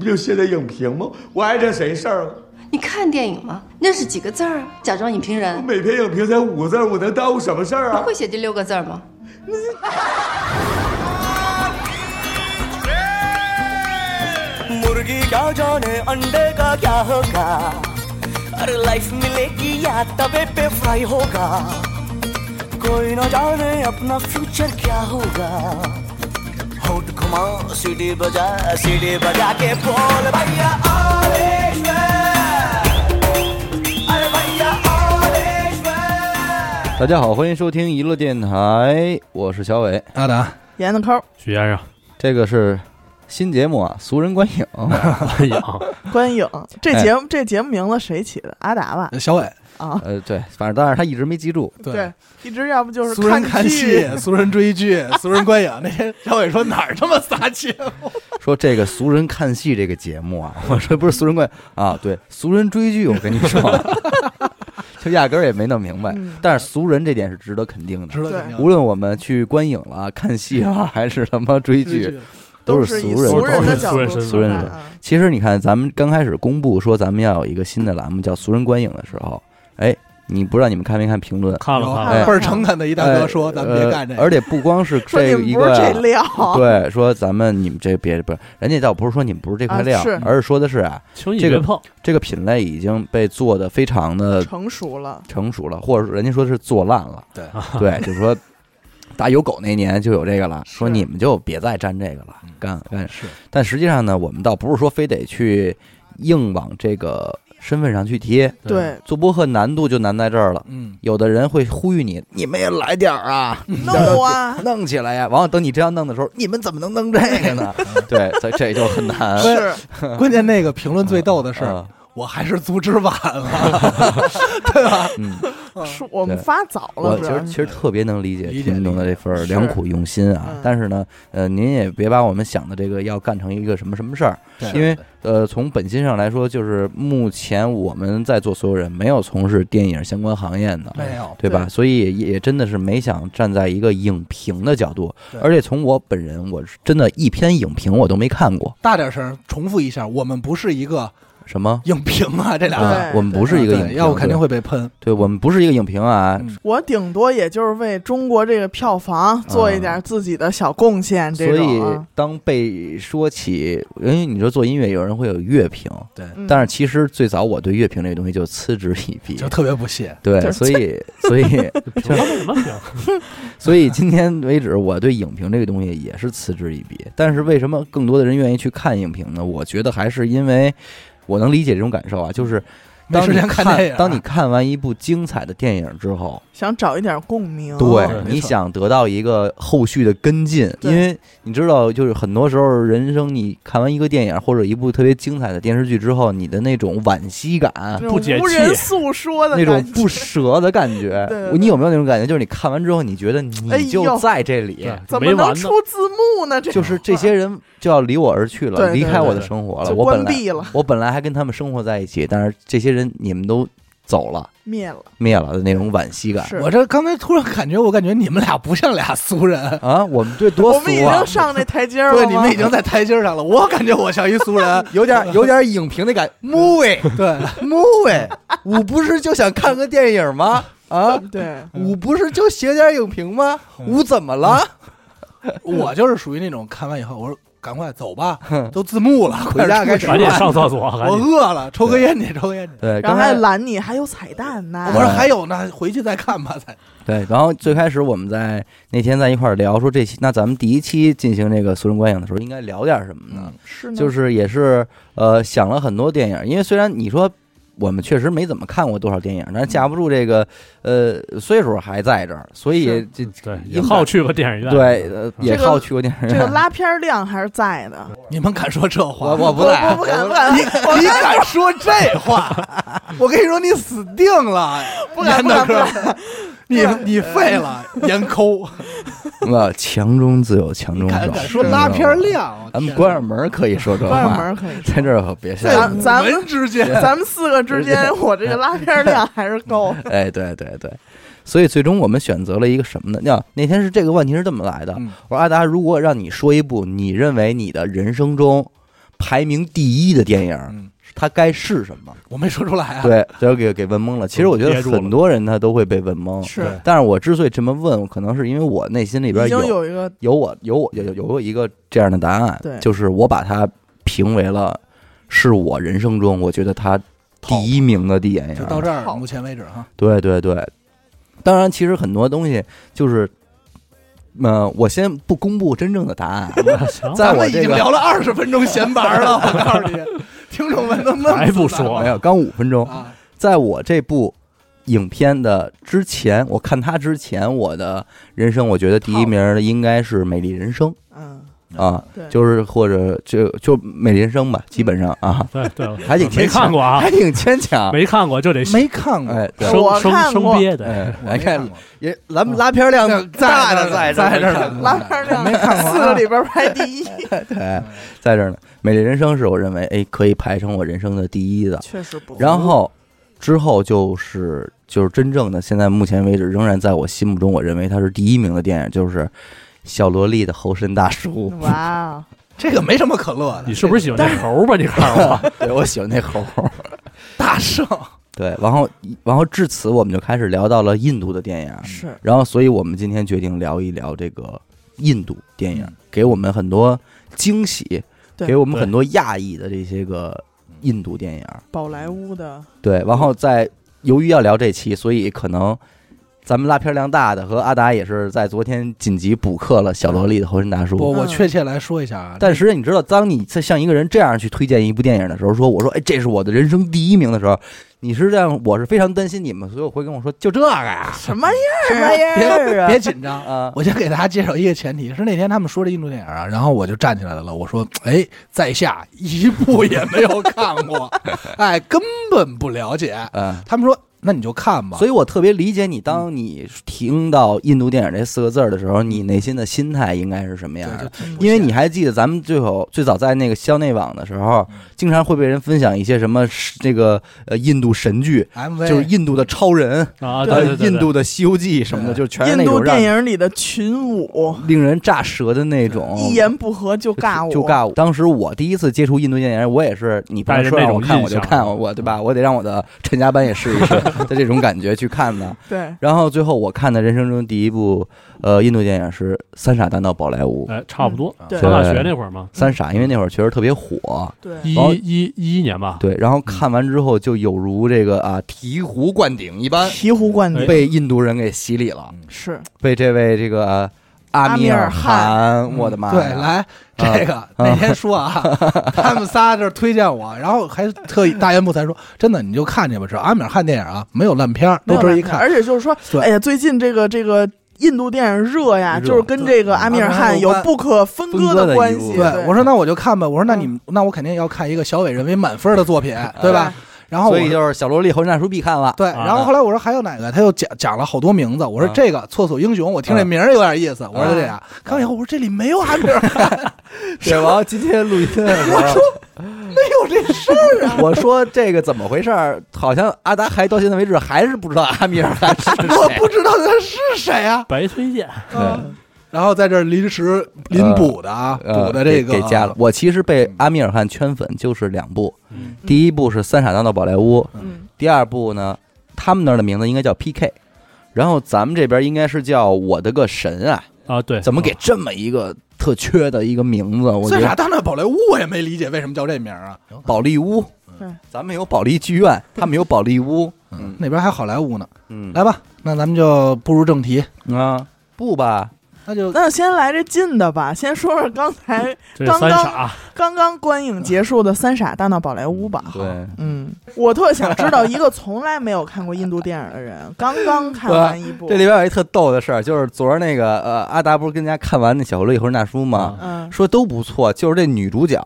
不就写的影评吗？我碍着谁事儿了？你看电影吗？那是几个字儿啊？假装影评人，我每篇影评才五个字儿，我能耽误什么事儿啊？会写这六个字儿吗？मुर्गी क्या जाने अंडे का क्या होगा अरे लाइफ मिलेगी या तवे पे फ्राई होगा कोई न जाने अपना फ्यूचर क्या होगा होट घुमा सीढ़ी बजा सीढ़ी बजा के बोल भैया ऑरेंज मैन अरे भैया orange man 大家好，欢迎收听娱乐电台，我是小伟。阿达，严的抠，许先生，这个是新节目啊，俗人观影。哎呀，观影这哎节目这节目名字谁起的？阿达吧？小伟， 啊，呃，对，反正当然他一直没记住。对，一直要不就是俗人看戏，俗人追剧，俗人观影。那天小伟说哪儿这么撒节目？说这个俗人看戏这个节目啊，我说不是俗人观啊，对，俗人追剧，我跟你说，就压根儿也没弄明白。嗯但是俗人这点是值得肯定的，值得肯定无论我们去观影了、看戏了，还是他妈追剧，都是俗人。以俗人的角度俗人俗人其实你看，咱们刚开始公布说咱们要有一个新的栏目叫“俗人观影”的时候，哎，你不知道你们看没看评论？看了看哎了，倍儿诚恳的一大哥说：“哎咱们别干这个。”呃而且不光是这一个料，对，说咱们你们这别不是，人家倒不是说你们不是这块料，而是说的是啊，这个碰，这个品类已经被做的非常的成熟了，成熟了，或者说人家说是做烂了。对对，就是说打有狗那年就有这个了，说你们就别再沾这个了，干干是。但实际上呢，我们倒不是说非得去硬往这个身份上去贴，对，做播客难度就难在这儿了。嗯，有的人会呼吁你，你们也来点儿啊，弄啊，弄起来呀！完了，等你这样弄的时候，你们怎么能弄这个呢？对，所以这就很难。是关键那个评论最逗的是，嗯我还是阻止晚了，对吧？嗯，说我们发早了，我其实其实特别能理解听众的这份良苦用心啊嗯，但是呢，呃，您也别把我们想的这个要干成一个什么什么事儿，对因为呃，从本心上来说，就是目前我们在座所有人没有从事电影相关行业的，没有，对吧？所以也也真的是没想站在一个影评的角度，而且从我本人，我是真的一篇影评我都没看过。大点声，重复一下，我们不是一个什么？影评啊，这俩我们不是一个影评，要不肯定会被喷。对我们不是一个影评啊。嗯我顶多也就是为中国这个票房做一点自己的小贡献，这所以当被说起，因为你说做音乐，有人会有乐评，对，嗯但是其实最早我对乐评这个东西就嗤之以鼻就。特别不屑。对，就是所以 所以？所以今天为止，我对影评这个东西也是嗤之以鼻。但是为什么更多的人愿意去看影评呢？我觉得还是因为我能理解这种感受啊，就是当时间看电影。啊当你看完一部精彩的电影之后，想找一点共鸣，对你想得到一个后续的跟进，因为你知道，就是很多时候人生你看完一个电影或者一部特别精彩的电视剧之后，你的那种惋惜感。不解气无人诉说的那种不舍的感觉 你有没有那种感觉？就是你看完之后，你觉得哎你就在这里，怎么能出字幕呢？这就是这些人就要离我而去了，离开我的生活了。我本来我本来还跟他们生活在一起，但是这些人你们都走了，灭了，灭了的那种惋惜感是我这刚才突然感觉，我感觉你们俩不像俩俗人。啊！我们这多我们已俗啊经！上那台阶儿了对，吗，你们已经在台阶上了，我感觉我像一俗人。有点有点影评的感，movie 对，movie，我不是就想看个电影吗？啊，对，我不是就写点影评吗？我怎么了？我就是属于那种看完以后，我说赶快走吧，都字幕了，回家该吃赶紧上厕所，我。饿了，抽根烟去，抽根烟去。对，然后还刚才拦你，还有彩蛋呢。我说还有呢，回去再看吧。再对，然后最开始我们在那天在一块儿聊说这期，那咱们第一期进行这个俗人观影的时候，应该聊点什么呢？是呢就是也是呃想了很多电影，因为虽然你说我们确实没怎么看过多少电影，但是架不住这个呃岁数还在这儿，所以是这对，也好去过电影院。对呃也好去过电影院这个院。拉片量还是在的，你们敢说这话？我我不在，我不敢不敢，你 你敢说这话？我跟你说，你死定了，不敢严大不敢不哥敢，你你废了，严抠，呃，强中自有强中手。敢敢说拉片量？咱们关上门可以说这话，关上门可以。在这儿可别对瞎。咱们之间，咱们四个之间，我这个拉片量还是够。哎，对对对，所以最终我们选择了一个什么呢？那那天是这个问题是这么来的。嗯我说阿达，如果让你说一部你认为你的人生中排名第一的电影，嗯它该是什么？我没说出来啊。对，就给给问懵了。其实我觉得很多人他都会被问懵，是但是我之所以这么问，可能是因为我内心里边已经有有一个有我有我有有有过一个这样的答案，对就是我把它评为了是我人生中我觉得它第一名的电影，就到这儿，好目前为止哈。对对对，当然，其实很多东西就是，呃，我先不公布真正的答案，在我这个经聊了二十分钟闲白了，我告诉你，听众们都闷还不说没有刚五分钟，啊？在我这部影片的之前，我看它之前，我的人生，我觉得第一名的应该是《美丽人生。嗯，》啊，就是或者就就《美丽人生》吧，基本上啊，对对，还挺没牵强看过啊还，挺牵强，没看过就得没看过，哎，对生生我看过生憋的，哎，看没看过也咱们拉片量大的在在这呢拉片量没看过啊四个里边排第一，对，在这呢。美丽人生是我认为哎可以排成我人生的第一的，确实不错。然后之后就是就是真正的现在目前为止仍然在我心目中，我认为它是第一名的电影，就是小萝莉的猴神大叔。哇哦，这个没什么可乐的。你是不是喜欢那猴儿吧？你告诉我，对我喜欢那猴儿。大圣？对，然后然后至此我们就开始聊到了印度的电影，是然后所以我们今天决定聊一聊这个印度电影嗯，给我们很多惊喜，给我们很多亚裔的这些个印度电影。宝莱坞的，对，然后在由于要聊这期，所以可能咱们拉片量大的和阿达也是在昨天紧急补课了小萝莉的猴神大叔。我，我嗯确切来说一下啊，但实际你知道，当你在向一个人这样去推荐一部电影的时候，说我说哎，这是我的人生第一名的时候，你是这样，我是非常担心你们，所以我会跟我说就这个呀，什么样儿啊？别别紧张啊我先给大家介绍一个前提，是那天他们说这印度电影啊，然后我就站起来了，我说，哎，在下一部也没有看过，哎，根本不了解。嗯。他们说，那你就看吧。所以我特别理解你，当你听到印度电影这四个字儿的时候，你内心的心态应该是什么样的？因为你还记得咱们最后最早在那个校内网的时候，经常会被人分享一些什么这个呃印度神剧，MV 就是印度的超人，印度的《西游记》什么的，对就全是印度那种电影里的群舞，令人炸舌的那种。一言不合就尬舞，就尬舞。当时我第一次接触印度电影，我也是你不能说让我看我就看，我对吧？我得让我的陈家班也试一试 的这种感觉去看的。对，然后最后我看的人生中第一部呃印度电影是《三傻大闹宝莱坞》。哎，差不多，对上大学那会儿嘛，三傻，因为那会儿确实特别火，对，一一一一年吧，对，然后看完之后就有如这个啊醍醐灌顶一般，醍醐灌顶。被印度人给洗礼了，是。被这位这个呃阿米尔汗，我的妈对，来这个那天说啊，他们仨这儿推荐我，然后还特意大言不惭说，真的你就看去吧，这阿米尔汗电影啊，没有烂片儿，都值得一看。而且就是说，哎呀，最近这个这个。印度电影热呀，就是跟这个阿米尔汗有不可分割的关系。对，我说那我就看吧。我说那你那我肯定要看一个小伟认为满分的作品，对吧？然后我所以就是小萝莉猴神大叔必看了。对，啊然后后来我说还有哪个？他又讲讲了好多名字。我说啊这个厕所英雄，我听这名儿有点意思。我说这俩，看完以后我说这里没有阿米尔汗，对，完了今天录音的时候，没有这事儿啊！我说这个怎么回事儿？好像阿达还到现在为止还是不知道阿米尔汗是 谁。我不知道他是谁啊。白推荐，对然后在这儿临时临补的啊，呃补的这个给给加了。我其实被阿米尔汗圈粉就是两部，嗯第一部是《三傻大闹宝莱坞》，嗯，第二部呢，他们那儿的名字应该叫 PK，然后咱们这边应该是叫我的个神啊！啊，对，怎么给这么一个特缺的一个名字？我觉最傻大闹宝莱坞，我也没理解为什么叫这名儿啊。保利屋对，咱们有保利剧院，他们有保利屋。嗯那边还好莱坞呢。嗯，来吧，那咱们就步入正题，啊，不吧？那就那就先来这近的吧，先说说刚才 刚刚，刚刚观影结束的《三傻大闹宝莱坞》吧。对，嗯，我特想知道一个从来没有看过印度电影的人，刚刚看完一部，这里边有一特逗的事儿，就是昨儿那个呃阿达不是跟家看完那小萝莉猴神大叔吗？嗯，说都不错，就是这女主角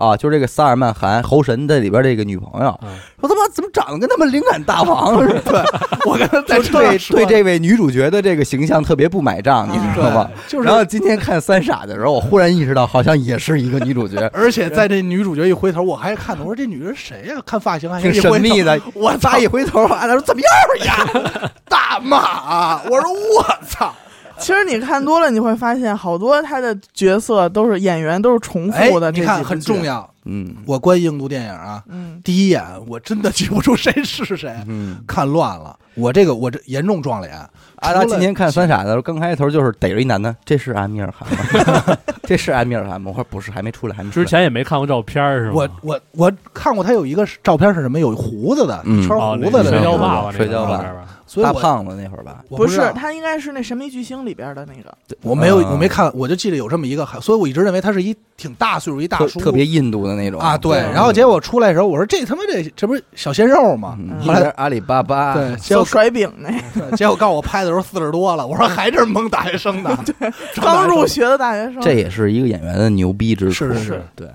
啊，就是这个萨尔曼汗猴神的里边这个女朋友，嗯说他妈怎么长得跟他们灵感大王似的？我刚才在对对这位女主角的这个形象特别不买账，你知道吗？就是然后今天看三傻的时候，我忽然意识到，好像也是一个女主角，而且在这女主角一回头，我还看呢，我说这女人谁呀、看发型还挺神秘的。我操仨一回头，阿达说怎么样呀？大骂啊！我说我操！其实你看多了，你会发现好多他的角色都是演员都是重哎复的，，你看很重。要。嗯我观印度电影啊，嗯，第一眼我真的记不住谁是谁，嗯。看乱了。我这个我这严重撞脸。阿达今天看《三傻》的时候，刚开头就是逮着一男的，这是安米尔汗吗？这是安米尔汗吗？我说不是，还没出来，还没出来。之前也没看过照片是吗？我我我看过他有一个照片是什么？有胡子的，嗯一圈哦，胡子的那个摔跤那个爸爸那个摔跤吧，大所以我胖子那会儿吧，不是他应该是那《神秘巨星》里边的那个。我没有啊我没看，我就记得有这么一个，所以我一直认为他是一挺大岁数一大叔，特特别印度的那种。啊，对。然后结果出来的时候，我说这他妈这这不是小鲜肉吗？嗯，后来阿里巴巴，对，结小果甩饼那结果告诉我拍的时候四十多了，我说还是蒙大学生的，刚入学的大学生，这也是一个演员的牛逼之处。是是是。对，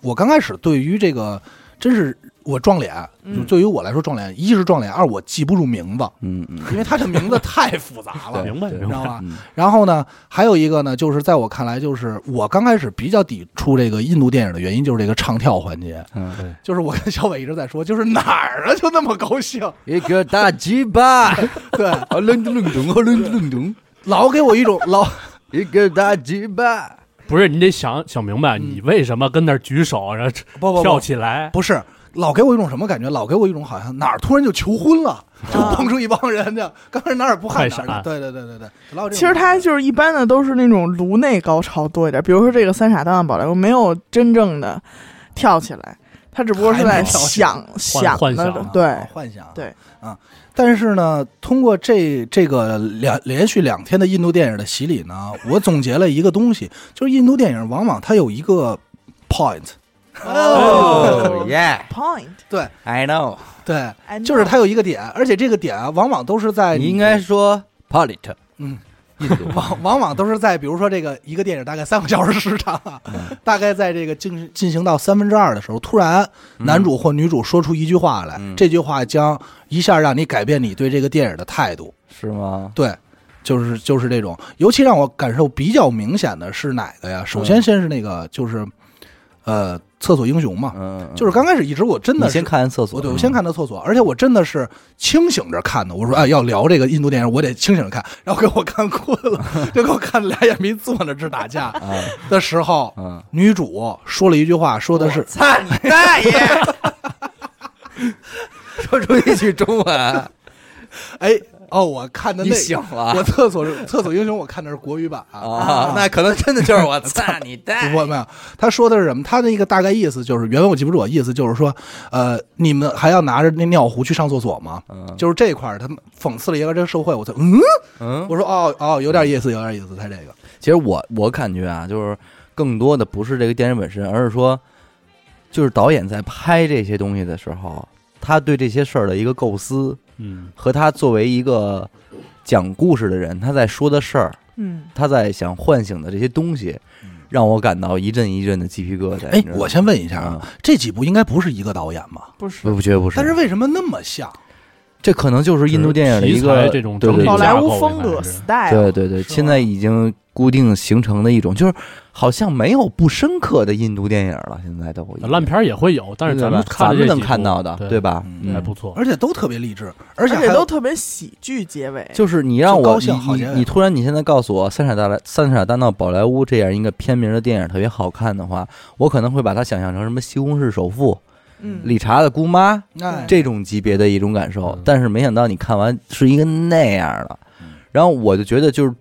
我刚开始对于这个真是我撞脸，嗯。就对于我来说撞脸，一是撞脸，二我记不住名字，嗯嗯，因为他这名字太复杂了，明白明白。你知道吧？嗯然后呢，还有一个呢，就是在我看来，就是我刚开始比较抵触这个印度电影的原因，就是这个唱跳环节。嗯，就是我跟小伟一直在说，就是哪儿啊，就那么高兴，一个大鸡巴，对，啊隆咚隆咚，啊隆咚隆咚，老给我一种老 一个大鸡巴。不是你得想想明白，嗯。你为什么跟那儿举手，然后跳不不。不，起来？不是老给我一种什么感觉？老给我一种好像哪儿突然就求婚了，就啊蹦出一帮人家，刚开始哪儿也不害哪儿，对对对对对，老这其实他就是一般的都是那种颅内高潮多一点，比如说这个三傻大闹宝莱坞没有真正的跳起来，他只不过是在想 想的幻想，对啊幻想对啊。但是呢，通过这这个两连续两天的印度电影的洗礼呢，我总结了一个东西，就是印度电影往往它有一个 point，哦耶 point，对，I know，对，know. 就是它有一个点，而且这个点啊，往往都是在你应该说 polit，嗯，印度。往往往都是在比如说这个一个电影大概三个小时时长啊，大概在这个进进行到三分之二的时候，突然男主或女主说出一句话来，嗯。这句话将一下让你改变你对这个电影的态度。是吗？对，就是就是这种，尤其让我感受比较明显的是哪个呀？首先先是那个就是，呃，厕所英雄嘛，嗯，就是刚开始一直我真的你先看完厕所，对我先看的厕所，而且我真的是清醒着看的。我说哎，要聊这个印度电影，我得清醒着看。然后给我看困了，就给我看俩眼皮坐那直打架啊，的时候，嗯，女主说了一句话，说的是操你大爷！说出一句中文，：“哎，哦，我看的你那醒了我厕所厕所英雄，我看的是国语版啊？那可能真的就是我 操你大爷！我没有，他说的是什么？他的一个大概意思就是，原文我记不住，意思就是说，呃，你们还要拿着那尿壶去上厕所吗？嗯就是这块儿，他讽刺了一个这个社会。我才嗯，嗯，我说哦哦，有点意思，有点意思，他这个。其实我我感觉啊，就是更多的不是这个电影本身，而是说，就是导演在拍这些东西的时候，他对这些事儿的一个构思，嗯，和他作为一个讲故事的人，他在说的事儿，嗯，他在想唤醒的这些东西，让我感到一阵一阵的鸡皮疙瘩。哎我先问一下啊，这几部应该不是一个导演吧？不是不不觉得不是，但是为什么那么像？这可能就是印度电影的一个材这种对对对。宝莱坞风格 style，对对对，现在已经固定形成的一种，就是好像没有不深刻的印度电影了，现在都烂片也会有，但是咱们咱们能看到的，对对吧？嗯还不错。而且都特别励志，而且都特别喜剧结尾，就是你让我你你突然你现在告诉我《三傻大来三傻大闹宝莱坞》这样一个片名的电影特别好看的话，我可能会把它想象成什么《西红柿首富》、嗯，理查的姑妈哎。这种级别的一种感受嗯，但是没想到你看完是一个那样的，然后我就觉得就是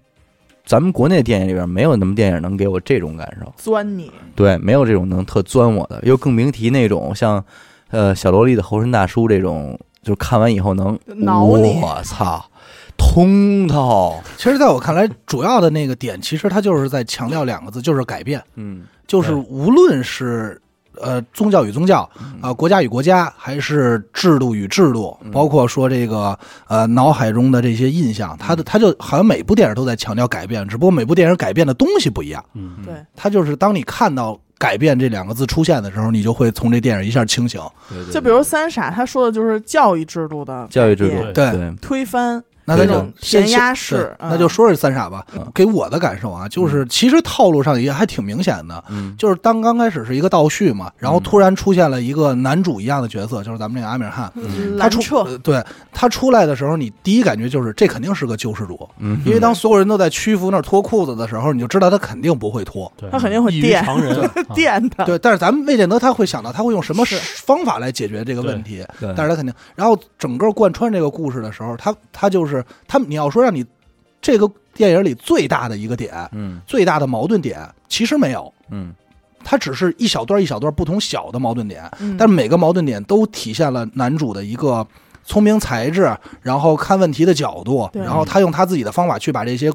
咱们国内电影里边没有那么电影能给我这种感受。钻你，对，没有这种能特钻我的，又更别提那种像，呃，小萝莉的猴神大叔这种，就是看完以后能挠你。我操，通透，其实在我看来，主要的那个点，其实它就是在强调两个字，就是改变，嗯。就是无论是。呃，宗教与宗教，啊、国家与国家，还是制度与制度，嗯。包括说这个呃脑海中的这些印象，他的他就好像每部电影都在强调改变，只不过每部电影改变的东西不一样。嗯，对，他就是当你看到“改变”这两个字出现的时候，你就会从这电影一下清醒。对对就比如三傻，他说的就是教育制度的教育制度，对。对，推翻，那咱就先填鸭式嗯那就说说三傻吧嗯。给我的感受啊，就是其实套路上也还挺明显的，嗯就是当刚开始是一个倒叙嘛，然后嗯突然出现了一个男主一样的角色，就是咱们这个阿米尔汗。他出对他出来的时候，你第一感觉就是这肯定是个救世主，嗯，因为当所有人都在屈服那儿脱裤子的时候，你就知道他肯定不会脱。对他肯定会异于电常人，啊电的，对，但是咱们未见得他会想到他会用什么方法来解决这个问题，对但是他肯定，然后整个贯穿这个故事的时候，他他就是他，你要说让你这个电影里最大的一个点，嗯最大的矛盾点，其实没有，嗯它只是一小段一小段不同小的矛盾点，嗯但是每个矛盾点都体现了男主的一个聪明才智，然后看问题的角度，然后他用他自己的方法去把这些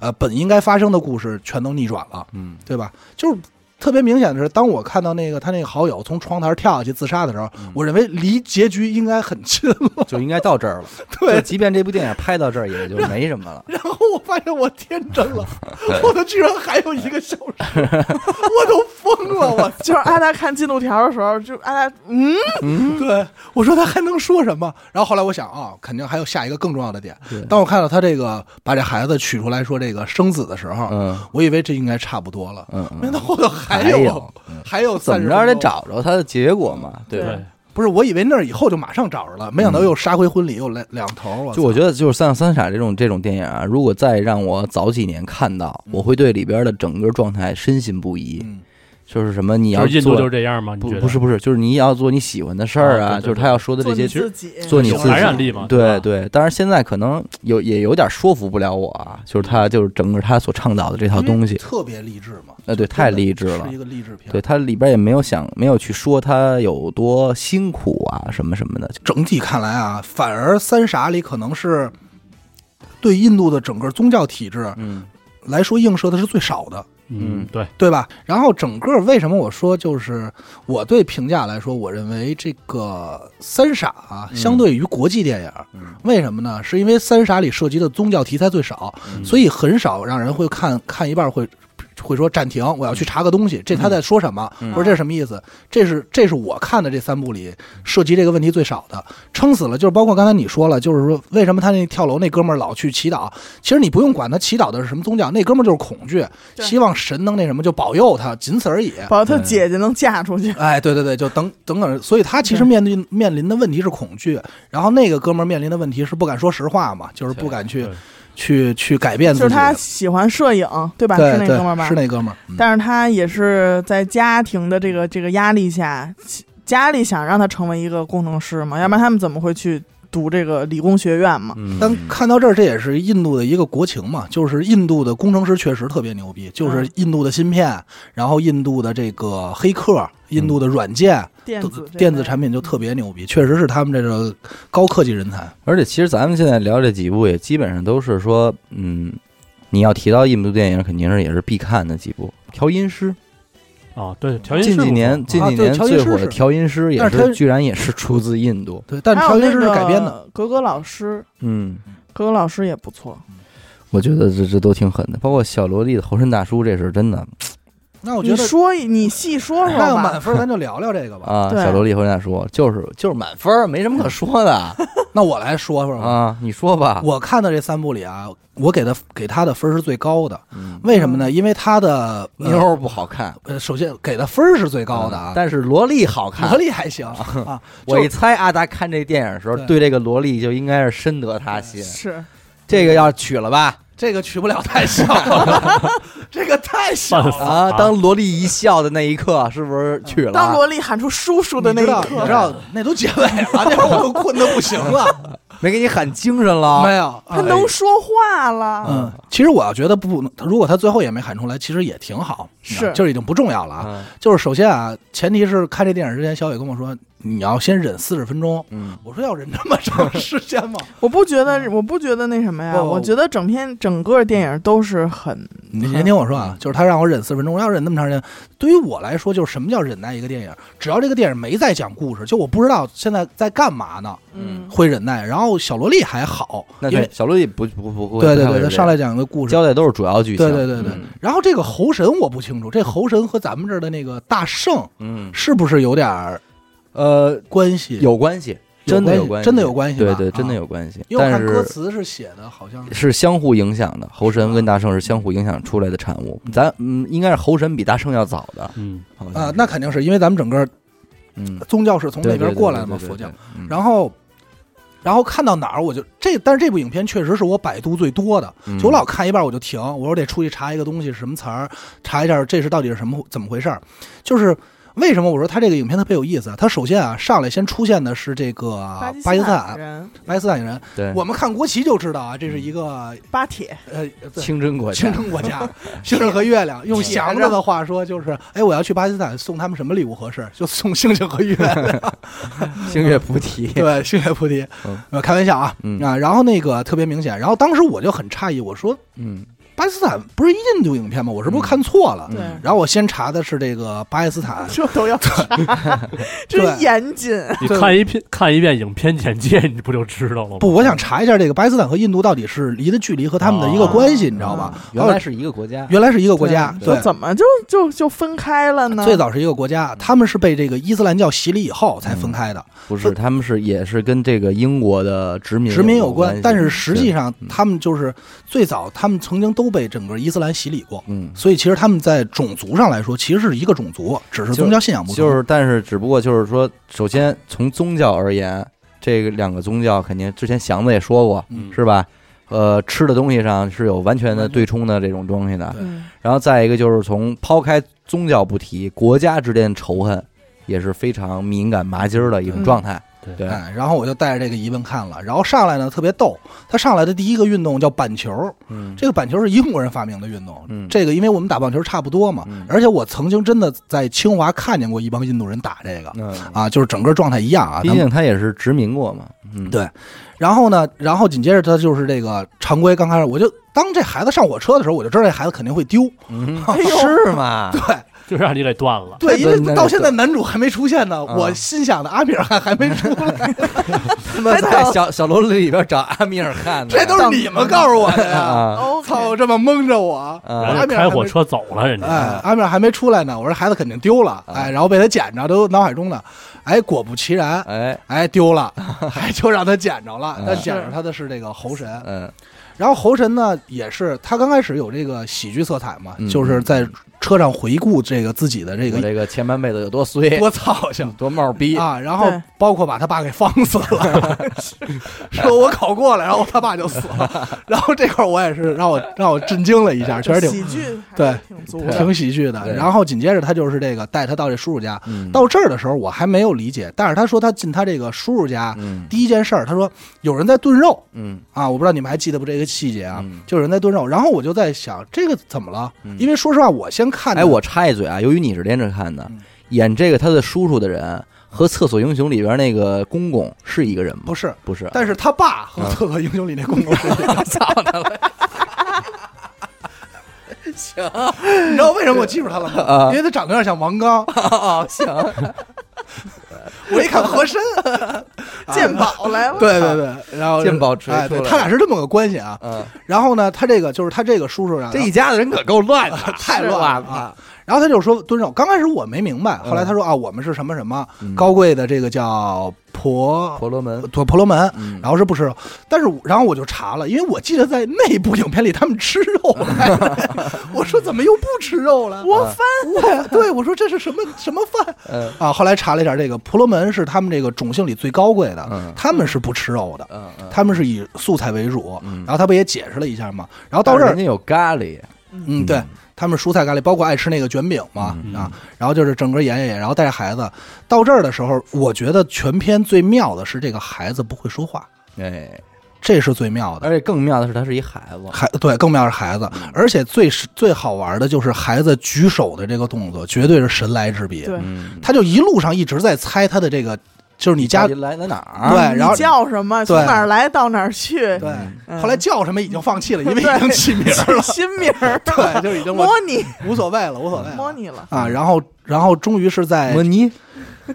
呃本应该发生的故事全都逆转了，嗯对吧？就是。特别明显的是，当我看到那个他那个好友从窗台跳下去自杀的时候，我认为离结局应该很近了。就应该到这儿了。对即便这部电影拍到这儿，也就没什么了。然后我发现我天真了，我的居然还有一个小时，我都疯了，我就是阿达看进度条的时候，就阿达嗯，对，我说他还能说什么？然后后来我想啊、肯定还有下一个更重要的点。当我看到他这个把这孩子取出来说这个生子的时候，嗯我以为这应该差不多了，嗯嗯，没想到后头还还有有嗯还有怎么着得。找着他的结果嘛，对吧？对，不是，我以为那儿以后就马上找着了，没想到又杀回婚礼又来两头。就我觉得，就是像《三傻》这种这种电影啊，如果再让我早几年看到，我会对里边的整个状态深信不疑。嗯就是什么，你要就是印度做就是这样吗？你不不是不是，就是你要做你喜欢的事儿啊，啊对对就是他要说的这做你些自己，有做你自己感染力嘛？对对，当然现在可能有也有点说服不了我啊，就是他就是整个他所倡导的这套东西，特别励志嘛。呃，对，太励志了是一。个励志片。对，它里边也没有想没有去说他有多辛苦啊，什么什么的。整体看来啊，反而《三傻》里可能是对印度的整个宗教体制嗯来说映射的是最少的。嗯，对，对吧？然后整个为什么我说就是我对评价来说，我认为这个三傻啊，嗯相对于国际电影，嗯为什么呢？是因为三傻里涉及的宗教题材最少，嗯所以很少让人会看看一半会。会说暂停，我要去查个东西，这他在说什么，嗯或者这是什么意思？这是这是我看的这三部里涉及这个问题最少的，撑死了就是包括刚才你说了，就是说为什么他那跳楼那哥们儿老去祈祷？其实你不用管他祈祷的是什么宗教，那哥们儿就是恐惧，希望神能那什么就保佑他，仅此而已。保他姐姐能嫁出去。哎，对对对，就等等等，所以他其实面对面临的问题是恐惧，然后那个哥们儿面临的问题是不敢说实话嘛，就是不敢去对去去改变自己。就是他喜欢摄影，对吧？对是那哥们儿吧？是那哥们儿。嗯但是他也是在家庭的这个这个压力下，家里想让他成为一个工程师嘛，要不然他们怎么会去读这个理工学院嘛？嗯但看到这儿，这也是印度的一个国情嘛，就是印度的工程师确实特别牛逼，就是印度的芯片，然后印度的这个黑客，印度的软件、都电子电子产品就特别牛逼，确实是他们这个高科技人才。而且其实咱们现在聊这几部也基本上都是说，嗯，你要提到印度电影，肯定是也是必看的几部。调音师，啊，对，调音师近几年近几年最火的调音师也是他居然也是出自印度。对，但调音师是改编的。格格老师，嗯，格格老师也不错。我觉得这这都挺狠的，包括小萝莉的猴神大叔，这是真的你那我觉得说一，你细说说那要满。分，咱就聊聊这个吧。啊。对小萝莉猴神大叔就是就是满分儿，没什么可说的 那我来说说。啊。你说吧，我看的这三部里啊，我给他给他的分儿是最高的。嗯为什么呢？因为他的妞儿不好看，呃，首先给的分儿是最高的啊，但是萝莉好 看萝。莉还行啊。我一猜阿达看这电影的时候，对对这个萝莉就应该是深得他心。是，这个要娶了吧？这个取不了太小了，这个太小了。啊，当萝莉一笑的那一刻，是不是取了？当萝莉喊出叔叔的那一刻，你知道那都结尾了，那会儿我都困得不行了。没给你喊精神了？没有，他能说话了。嗯，其实我要觉得不，如果他最后也没喊出来，其实也挺好，是就是已经不重要了啊。嗯就是首先啊，前提是看这电影之前，小伟跟我说你要先忍四十分钟。嗯，我说要忍这么长时间吗？我不觉得，我不觉得那什么呀，我觉得整篇整个电影都是很你先听我说啊，就是他让我忍四十分钟，我要忍那么长时间。对于我来说，就是什么叫忍耐一个电影？只要这个电影没在讲故事，就我不知道现在在干嘛呢，嗯会忍耐。然后小萝莉还好，那因为对小萝莉不不不不会，对对对，上来讲一个故事，交代都是主要剧情。对对对对嗯。然后这个猴神我不清楚，这猴神和咱们这儿的那个大圣嗯，是不是有点儿呃，关系？有关系，真的有关系，真的有关系对对，真的啊有关系。因为我但看歌词是写的，好像是。是相互影响的，猴神跟大圣是相互影响出来的产物。咱嗯，应该是猴神比大圣要早的，嗯，啊那肯定是因为咱们整个嗯，宗教是从那边过来的佛教。然后，然后看到哪儿我就这，但是这部影片确实是我百度最多的，嗯。就我老看一半我就停，我说得出去查一个东西是什么词儿，查一下这是到底是什么怎么回事儿。就是为什么我说他这个影片特别有意思啊？他首先啊上来先出现的是这个巴基斯坦人。巴基斯坦人，对。我们看国旗就知道啊，这是一个巴铁，呃对。清真国家。清，真国家，星星和月亮。用祥子的话说就是，哎，我要去巴基斯坦送他们什么礼物合适？就送星星和月亮。星月菩提，对，星月菩提。嗯，呃，开玩笑啊，嗯。啊，然后那个特别明显，然后当时我就很诧异，我说嗯，巴基斯坦不是印度影片吗？我是不是看错了？嗯对，然后我先查的是这个巴基斯坦，这都要查，对真严谨。你看一遍看一遍影片简介，你不就知道了吗？不，我想查一下这个巴基斯坦和印度到底是离的距离和他们的一个关系，你知道吧？原来是一个国家，原来是一个国家。怎么就就就分开了呢？最早是一个国家，他们是被这个伊斯兰教洗礼以后才分开的，不是，他们是也是跟这个英国的殖民殖民有关关。但是实际上嗯，他们就是最早，他们曾经都被整个伊斯兰洗礼过，嗯，所以其实他们在种族上来说，其实是一个种族，只是宗教信仰不同。就是，但是只不过就是说，首先从宗教而言，这个两个宗教肯定之前祥子也说过，嗯是吧？呃，吃的东西上是有完全的对冲的这种东西的。嗯，然后再一个就是从抛开宗教不提，国家之间的仇恨也是非常敏感麻筋儿的一种状态。对对，哎，然后我就带着这个疑问看了，然后上来呢特别逗，他上来的第一个运动叫板球，嗯，这个板球是英国人发明的运动，嗯。这个因为我们打棒球差不多嘛，嗯而且我曾经真的在清华看见过一帮印度人打这个嗯，啊，就是整个状态一样啊，毕竟他也是殖民过嘛。嗯，对。然后呢，然后紧接着他就是这个常规，刚开始我就当这孩子上火车的时候，我就知道这孩子肯定会丢，嗯，哎 是吗？对就让你给断了。对，因为到现在男主还没出现呢，啊我心想的阿米尔汗还没出来，他妈在小小楼里边找阿米尔汗呢，这都是你们告诉我的呀！操，这么蒙着我，啊人阿家开火米尔还没车走了，人家哎，阿米尔还没出来呢，我说孩子肯定丢了，啊哎，然后被他捡着，都脑海中的，哎，果不其然，哎，哎，丢了，哎，就让他捡着了嗯，但捡着他的是这个猴神，嗯然后猴神呢，也是他刚开始有这个喜剧色彩嘛，嗯就是在车上回顾这个自己的这个这个前半辈子有多衰，多操性。多冒逼，啊，然后包括把他爸给放死了，说我考过了，然后他爸就死了，然后这块我也是让我让我震惊了一下，确实挺喜剧对挺。挺喜剧的。然后紧接着他就是这个带他到这叔叔家，嗯。到这儿的时候我还没有理解，但是他说他进他这个叔叔家嗯。第一件事儿，他说有人在炖肉。嗯。啊，我不知道你们还记得不这个细节啊嗯，就有人在炖肉，然后我就在想这个怎么了？嗯？因为说实话，我先看哎，我插一嘴啊，由于你是连着看的嗯，演这个他的叔叔的人和《厕所英雄》里边那个公公是一个人吗？不是，不是，但是他爸和厕所英雄》里那公公是一样。行你知道为什么我记住他了吗？啊因为他长得有点像王刚。哦，行，我一看和珅，鉴宝来了，对对对，然后鉴宝锤哎，对出来他俩是这么个关系啊。嗯，然后呢，他这个就是他这个叔叔啊，这一家子人可够乱的，太乱了。然后他就说炖肉，刚开始我没明白，后来他说啊，我们是什么什么嗯。高贵的这个叫婆婆罗门，婆婆罗门，嗯。然后是不吃肉，但是然后我就查了，因为我记得在那部影片里他们吃肉了，我说怎么又不吃肉了？我饭对我说这是什么什么饭？嗯。啊？后来查了一下，这个婆罗门是他们这个种姓里最高贵的，嗯。他们是不吃肉的，他们是以素菜为主。嗯。然后他不也解释了一下吗？然后到这儿人，家有咖喱，嗯，对他们蔬菜咖喱，包括爱吃那个卷饼嘛嗯啊。然后就是整个演演演，然后带着孩子到这儿的时候，我觉得全篇最妙的是这个孩子不会说话，哎，这是最妙的。而且更妙的是他是一孩子，孩对，更妙是孩子，而且最是最好玩的就是孩子举手的这个动作，绝对是神来之笔。对嗯，他就一路上一直在猜他的这个，就是你家来来在哪儿？对然后你叫什么？从对哪儿来到哪儿去？对，嗯后来叫什么已经放弃了，因为已经起名了，新名儿，对，就已经我摸你，无所谓了，无所谓了摸你了。啊。然后，然后终于是在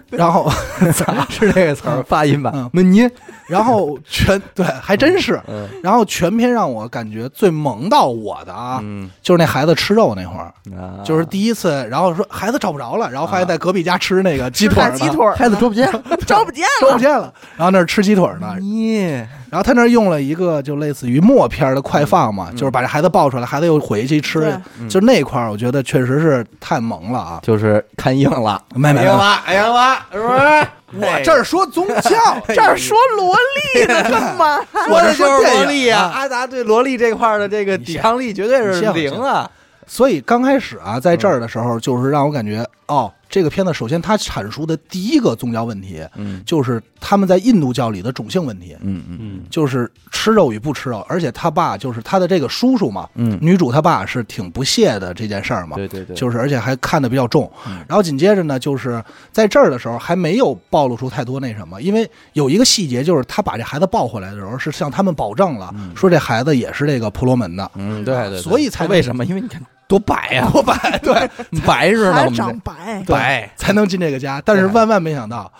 然后 是这个词儿 发音吧嗯？门尼，然后全对，还真是。嗯然后全篇让我感觉最萌到我的啊，嗯就是那孩子吃肉那会儿，啊就是第一次，然后说孩子找不着了，然后发现在隔壁家吃那个鸡腿鸡腿儿，孩子捉不见，找不见了。找不见了，然后那儿吃鸡腿呢，你然后他那儿用了一个就类似于默片的快放嘛，就是把这孩子抱出来，孩子又回去吃对，就那块儿，我觉得确实是太萌了啊！就是看硬了，没没没，了，哎呀妈，是不是？我这儿说宗教，这儿说萝莉呢，干嘛？我这说电影萝莉啊！啊阿达对萝莉这块的这个抵抗力绝对是零啊！所以刚开始啊，在这儿的时候，就是让我感觉哦，这个片子首先它阐述的第一个宗教问题，嗯。就是他们在印度教里的种姓问题，嗯嗯嗯，就是吃肉与不吃肉，而且他爸就是他的这个叔叔嘛，嗯，女主他爸是挺不屑的这件事儿嘛，对对对，就是而且还看得比较重。嗯。然后紧接着呢，就是在这儿的时候还没有暴露出太多那什么，因为有一个细节就是他把这孩子抱回来的时候是向他们保证了，说这孩子也是这个婆罗门的，嗯对对对，所以才为什么？因为你看多白呀，多白 对白着呢，我们长白，对白才能进这个家。但是万万没想到，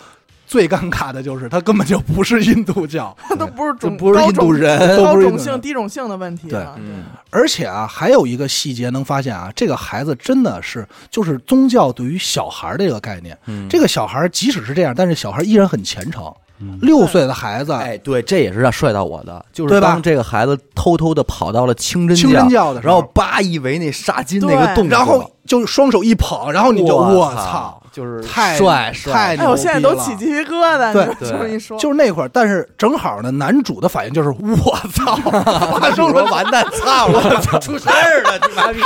最尴尬的就是他根本就不是印度教，他都不是种不是印度人高种高种都不是印度人姓低种姓的问题了。嗯而且啊，还有一个细节能发现啊，这个孩子真的是就是宗教对于小孩的一个概念。嗯这个小孩即使是这样，但是小孩依然很虔诚。六岁的孩子，哎，对，这也是让帅到我的，就是对吧？当这个孩子偷偷的跑到了清真清真教的时候。然后叭一围那纱巾那个对。动作，然后就双手一捧，然后你就我操，，就是太帅帅，牛我现在逼了都起鸡皮疙瘩，对你这么一说，就是那会儿，但是正好呢，男主的反应就是我操，发生了完蛋，操，我操，出事儿了，你妈逼，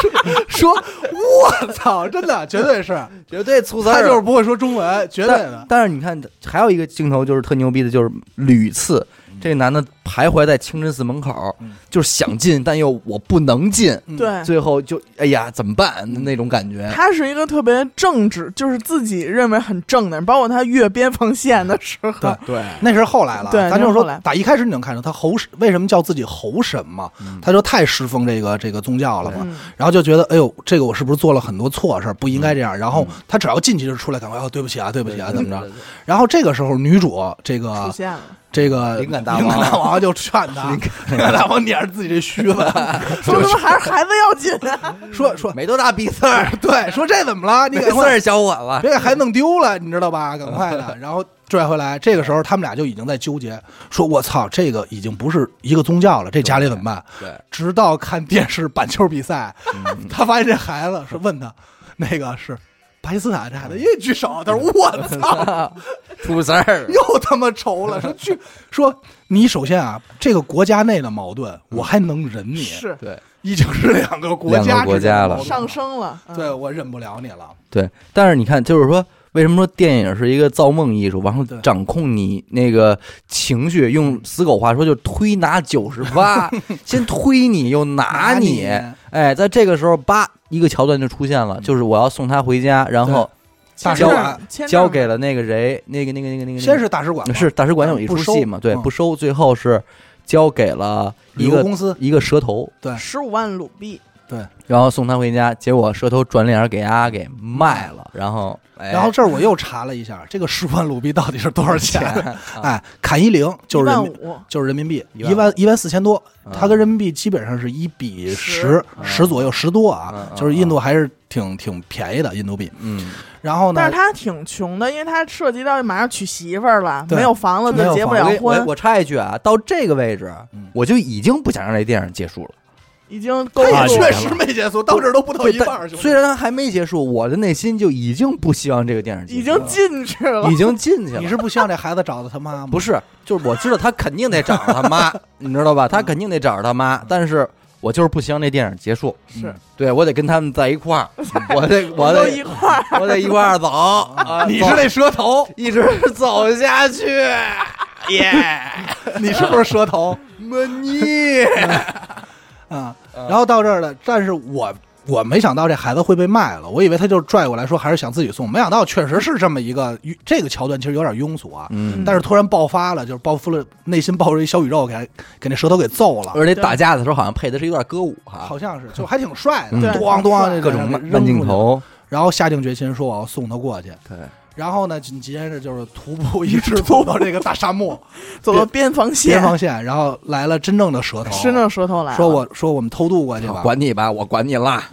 说我操，真的绝对是，绝对出事他就是不会说中文，绝对但的。但是你看，还有一个镜头就是特牛逼的，就是屡次这男的徘徊在清真寺门口，嗯。就是想进，但又我不能进，嗯。对。最后就哎呀怎么办那种感觉。他是一个特别正直，就是自己认为很正的人，包括他越边防线的时候，对。对，那是后来了，对咱就是说打一开始你能看出他猴神为什么叫自己猴神嘛，他就太侍奉这个这个宗教了嘛，嗯然后就觉得哎呦，这个我是不是做了很多错事儿，不应该这样，然后他只要进去就出来赶快哦，对不起啊，对不起啊，怎么着？然后这个时候女主这出个现了。这个灵感大王灵感大王就劝他，大王撵着自己这须子，说他妈还是孩子要紧啊！说说没多大逼事儿，对，说这怎么了？你赶快没事儿，小伙子。别给孩子弄丢了，你知道吧？赶快的，然后拽回来。这个时候他们俩就已经在纠结，说我操，这个已经不是一个宗教了，这家里怎么办？对，直到看电视板球比赛，嗯他发现这孩子是问他，那个是巴基斯坦这孩子，一举手，他说我 操，出事儿了。又他妈愁了，说去说你首先啊，这个国家内的矛盾我还能忍你，是对已经是两个国两家个国家了上升了，嗯对我忍不了你了。对，但是你看，就是说，为什么说电影是一个造梦艺术，然后掌控你那个情绪？用死狗话说，就推拿九十八，先推你又拿你。哎，在这个时候，叭，一个桥段就出现了，就是我要送他回家，然后签证大使馆。交给了那个谁，那个那个那个那个，先是大使馆，是大使馆有一出戏嘛，对，不收。嗯不收，最后是交给了一个公司，一个蛇头，对。十五万卢币，然后送他回家，结果蛇头转脸给丫给卖了，然后，哎。然后这儿我又查了一下，这个十万卢币到底是多少钱？啊 哎，砍一零就是就是人民币一万一万四千多，啊它跟人民币基本上是一比十十十左右十多啊就是印度还是挺挺便宜的印度币。嗯，然后呢？但是，他挺穷的，因为他涉及到马上娶媳妇儿了，没有房子就结不了婚，我我我插一句啊，到这个位置嗯，我就已经不想让这电影结束了。已经够他也确实没结束，到这儿都不到一半虽然它还没结束，我的内心就已经不希望这个电影结束已经进去了已。经进去了。你是不希望这孩子找到他妈吗？不是？就是我知道他肯定得找着他妈，你知道吧？他肯定得找着他妈，但是我就是不希望这电影结束。是对我得跟他们在一块儿，我得我得一块儿，我得一块儿走 啊！你是那蛇头，一直走下去，耶！你是不是蛇头？么你啊，然后到这儿了，但是我我没想到这孩子会被卖了，我以为他就拽过来说还是想自己送，没想到确实是这么一个这个桥段，其实有点庸俗啊。嗯。但是突然爆发了，就是爆出了内心爆出一小宇宙，给给那舌头给揍了，而且打架的时候好像配的是一段歌舞哈，好像是就还挺帅的，咣咣这各种慢慢镜，头，然后下定决心说我要送他过去，对，然后呢，紧接着就是徒步一直 走到这个大沙漠 走到边防线，边防线，然后来了真正的蛇头，伸着舌头来了，说我说我们偷渡过去吧，管你吧，我管你啦。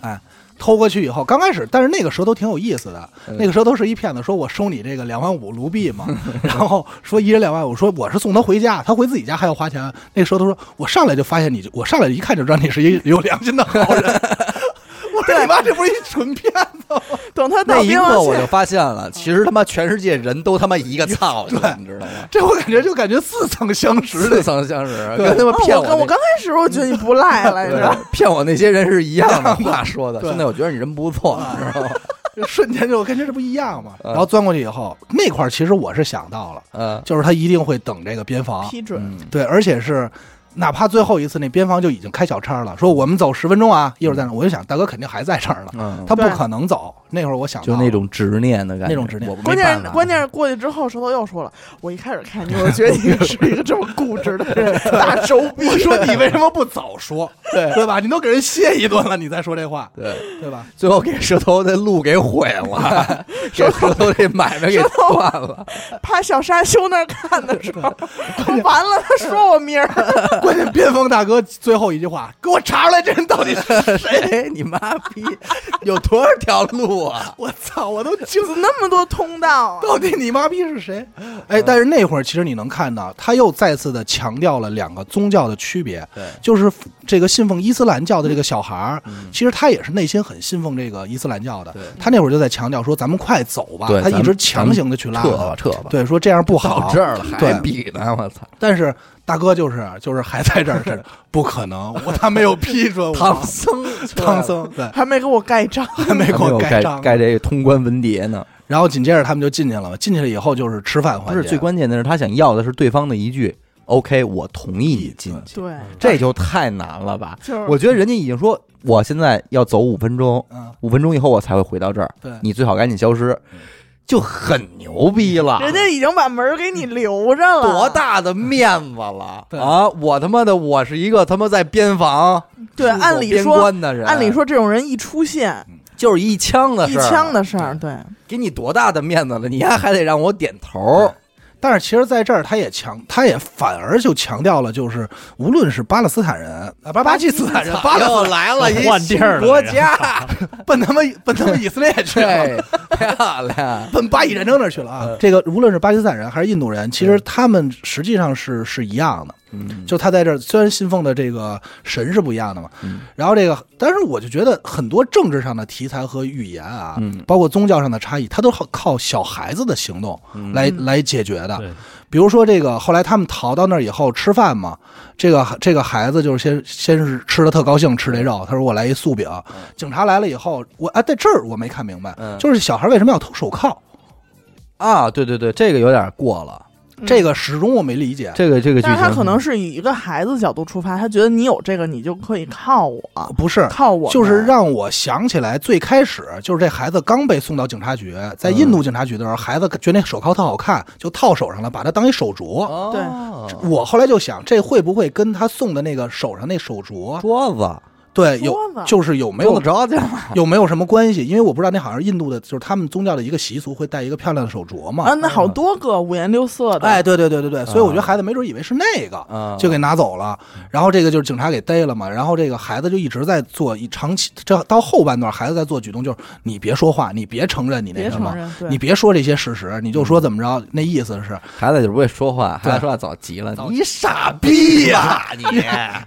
偷过去以后，刚开始，但是那个蛇头挺有意思的，嗯。那个蛇头是一骗子，说我收你这个两万五卢币嘛，然后说一人两万五，说我是送他回家，他回自己家还要花钱。那个蛇头说，我上来就发现你，我上来一看就知道你是一有良心的好人。你妈，这不是一纯骗子吗？等他那一刻我就发现了，其实他妈全世界人都他妈一个 操性，对你知道吗？这我感觉就感觉似曾相识似。曾相识，对跟他妈哦骗我刚我刚开始我觉得你不赖来对着，骗我那些人是一样的 话说的。对现在我觉得你人不错，你知道吗？就瞬间就跟这这不一样吗？嗯然后钻过去以后，那块儿其实我是想到了，嗯就是他一定会等这个边防，批准。嗯，对，而且是哪怕最后一次那边防就已经开小差了，说我们走十分钟啊，一会儿在那，我就想大哥肯定还在这儿呢，嗯，他不可能走。那会儿我想就那种执念的感觉，那种执念我没关键办法关键是过去之后，舌头又说了，我一开始看你，我觉得你 是一个这么固执的人，大手笔。我说你为什么不早说？对对吧？你都给人歇一顿了，你再说这话，对，对吧？最后给舌头的路给毁了，给舌头这买卖给断了。趴小沙丘那儿看的时候，完了，他说我名儿，关键边防大哥最后一句话，给我查出来这人到底是 谁？你妈逼！有多少条路啊？我操，我都惊了那么多通道啊？到底你妈逼是谁？哎，但是那会儿其实你能看到，他又再次的强调了两个宗教的区别，对就是这个信奉伊斯兰教的这个小孩儿，嗯其实他也是内心很信奉这个伊斯兰教的对。他那会儿就在强调说，咱们快走吧，他一直强行的去拉撤吧，撤吧。对，说这样不好。到这儿了还对比呢，我操！但是大哥就是就是还在这儿，这不可能，我他没有批准我。唐僧，唐僧对，还没给我盖章，还没给我盖章。盖这个通关文牒呢。然后紧接着他们就进去了，进去了以后就是吃饭环节。不是最关键的是，他想要的是对方的一句 “OK，我同意你进去”，对，这就太难了吧？就是我觉得人家已经说，我现在要走五分钟，嗯，五分钟以后我才会回到这儿，对你最好赶紧消失，就很牛逼了。人家已经把门儿给你留着了，多？大的面子了啊！我他妈的，我是一个他妈在边防对，按理说，关的人，按理说这种人一出现，就是一枪的一事儿，一枪的事儿，对，给你多大的面子了？你还还得让我点头？但是其实在这儿，他也强，他也反而就强调了，就是无论是巴勒斯坦人啊，巴巴基斯坦人，巴 勒又来了一换地儿了国家，奔他妈奔他妈以色列去了。对，漂亮。奔巴以战争那儿去了啊！这个无论是巴基斯坦人还是印度人，其实他们实际上是是一样的。嗯，就他在这儿虽然信奉的这个神是不一样的嘛，嗯。然后这个，但是我就觉得很多政治上的题材和语言啊，嗯。包括宗教上的差异，他都靠靠小孩子的行动嗯。来、来解决的。对，比如说这个，后来他们逃到那儿以后吃饭嘛，这个这个孩子就是先先是吃的特高兴，吃这肉，他说我来一素饼。警察来了以后，我啊在这儿我没看明白，嗯。就是小孩为什么要偷手铐，啊，对对对，这个有点过了，这个始终我没理解。这个这个剧情，但是他可能是以一个孩子角度出发，他觉得你有这个，你就可以靠我，不是，靠我，就是让我想起来最开始就是这孩子刚被送到警察局，在印度警察局的时候，孩子觉得那手铐特好看，就套手上了，把它当一手镯。哦对我后来就想，这会不会跟他送的那个手上那手镯，桌子对，有就是有没有着去？有没有什么关系？因为我不知道那好像印度的，就是他们宗教的一个习俗，会戴一个漂亮的手镯嘛。啊，那好多个五颜六色的，哎，对对对对对，所以我觉得孩子没准以为是那个，啊，就给拿走了。然后这个就是警察给逮了嘛，然后这个孩子就一直在做一长期，这到后半段孩子在做举动，就是你别说话，你别承认你那什么，你别说这些事实，你就说怎么着，那意思是孩子就不会说话，孩子说话早急了，你傻逼呀你！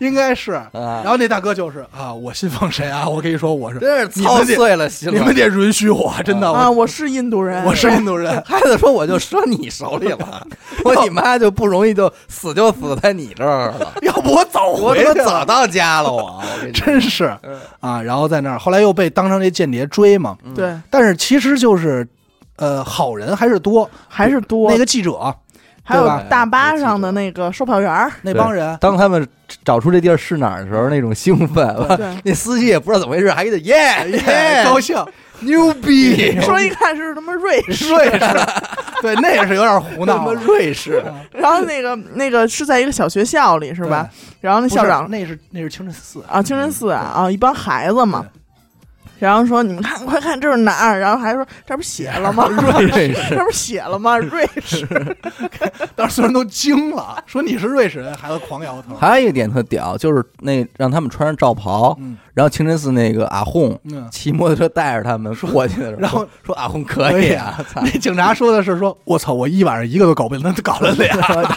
应该是。啊然后那大哥就是啊，我信奉谁啊？我跟你说我是，真是操碎了心了。你们得允许我，真的，啊，我我是印度人，我是印度人。孩子说我就折你手里了，我你妈就不容易就死就死在你这儿了，要不我早我回去了他妈早到家了我，真是啊，然后在那儿，后来又被当成这间谍追嘛。对，但是其实就是，呃，好人还是多。还是多那个记者还有大巴上的那个售票员儿，那帮人，当他们找出这地儿是哪儿的时候，那种兴奋，对，那司机也不知道怎么回事，还得耶耶，高兴，牛逼，说一看是他妈瑞士，瑞士，对，那也是有点胡他妈闹。瑞士，然后那个那个是在一个小学校里是吧？然后那校长那是那是清真寺，啊，清真寺啊啊，一帮孩子嘛。对。然后说你们看，快看这是哪儿？然后还说 这不写了吗？瑞士这不写了吗？瑞士。当时所有人都惊了，说你是瑞士人，孩子狂摇头。还有一个点特屌，就是那让他们穿上罩袍，嗯然后清真寺那个阿訇嗯，骑摩托车带着他们过去的时候，然后说阿訇可以啊，操。那警察说的是说，我操，我一晚上一个都搞不定，他搞了 俩，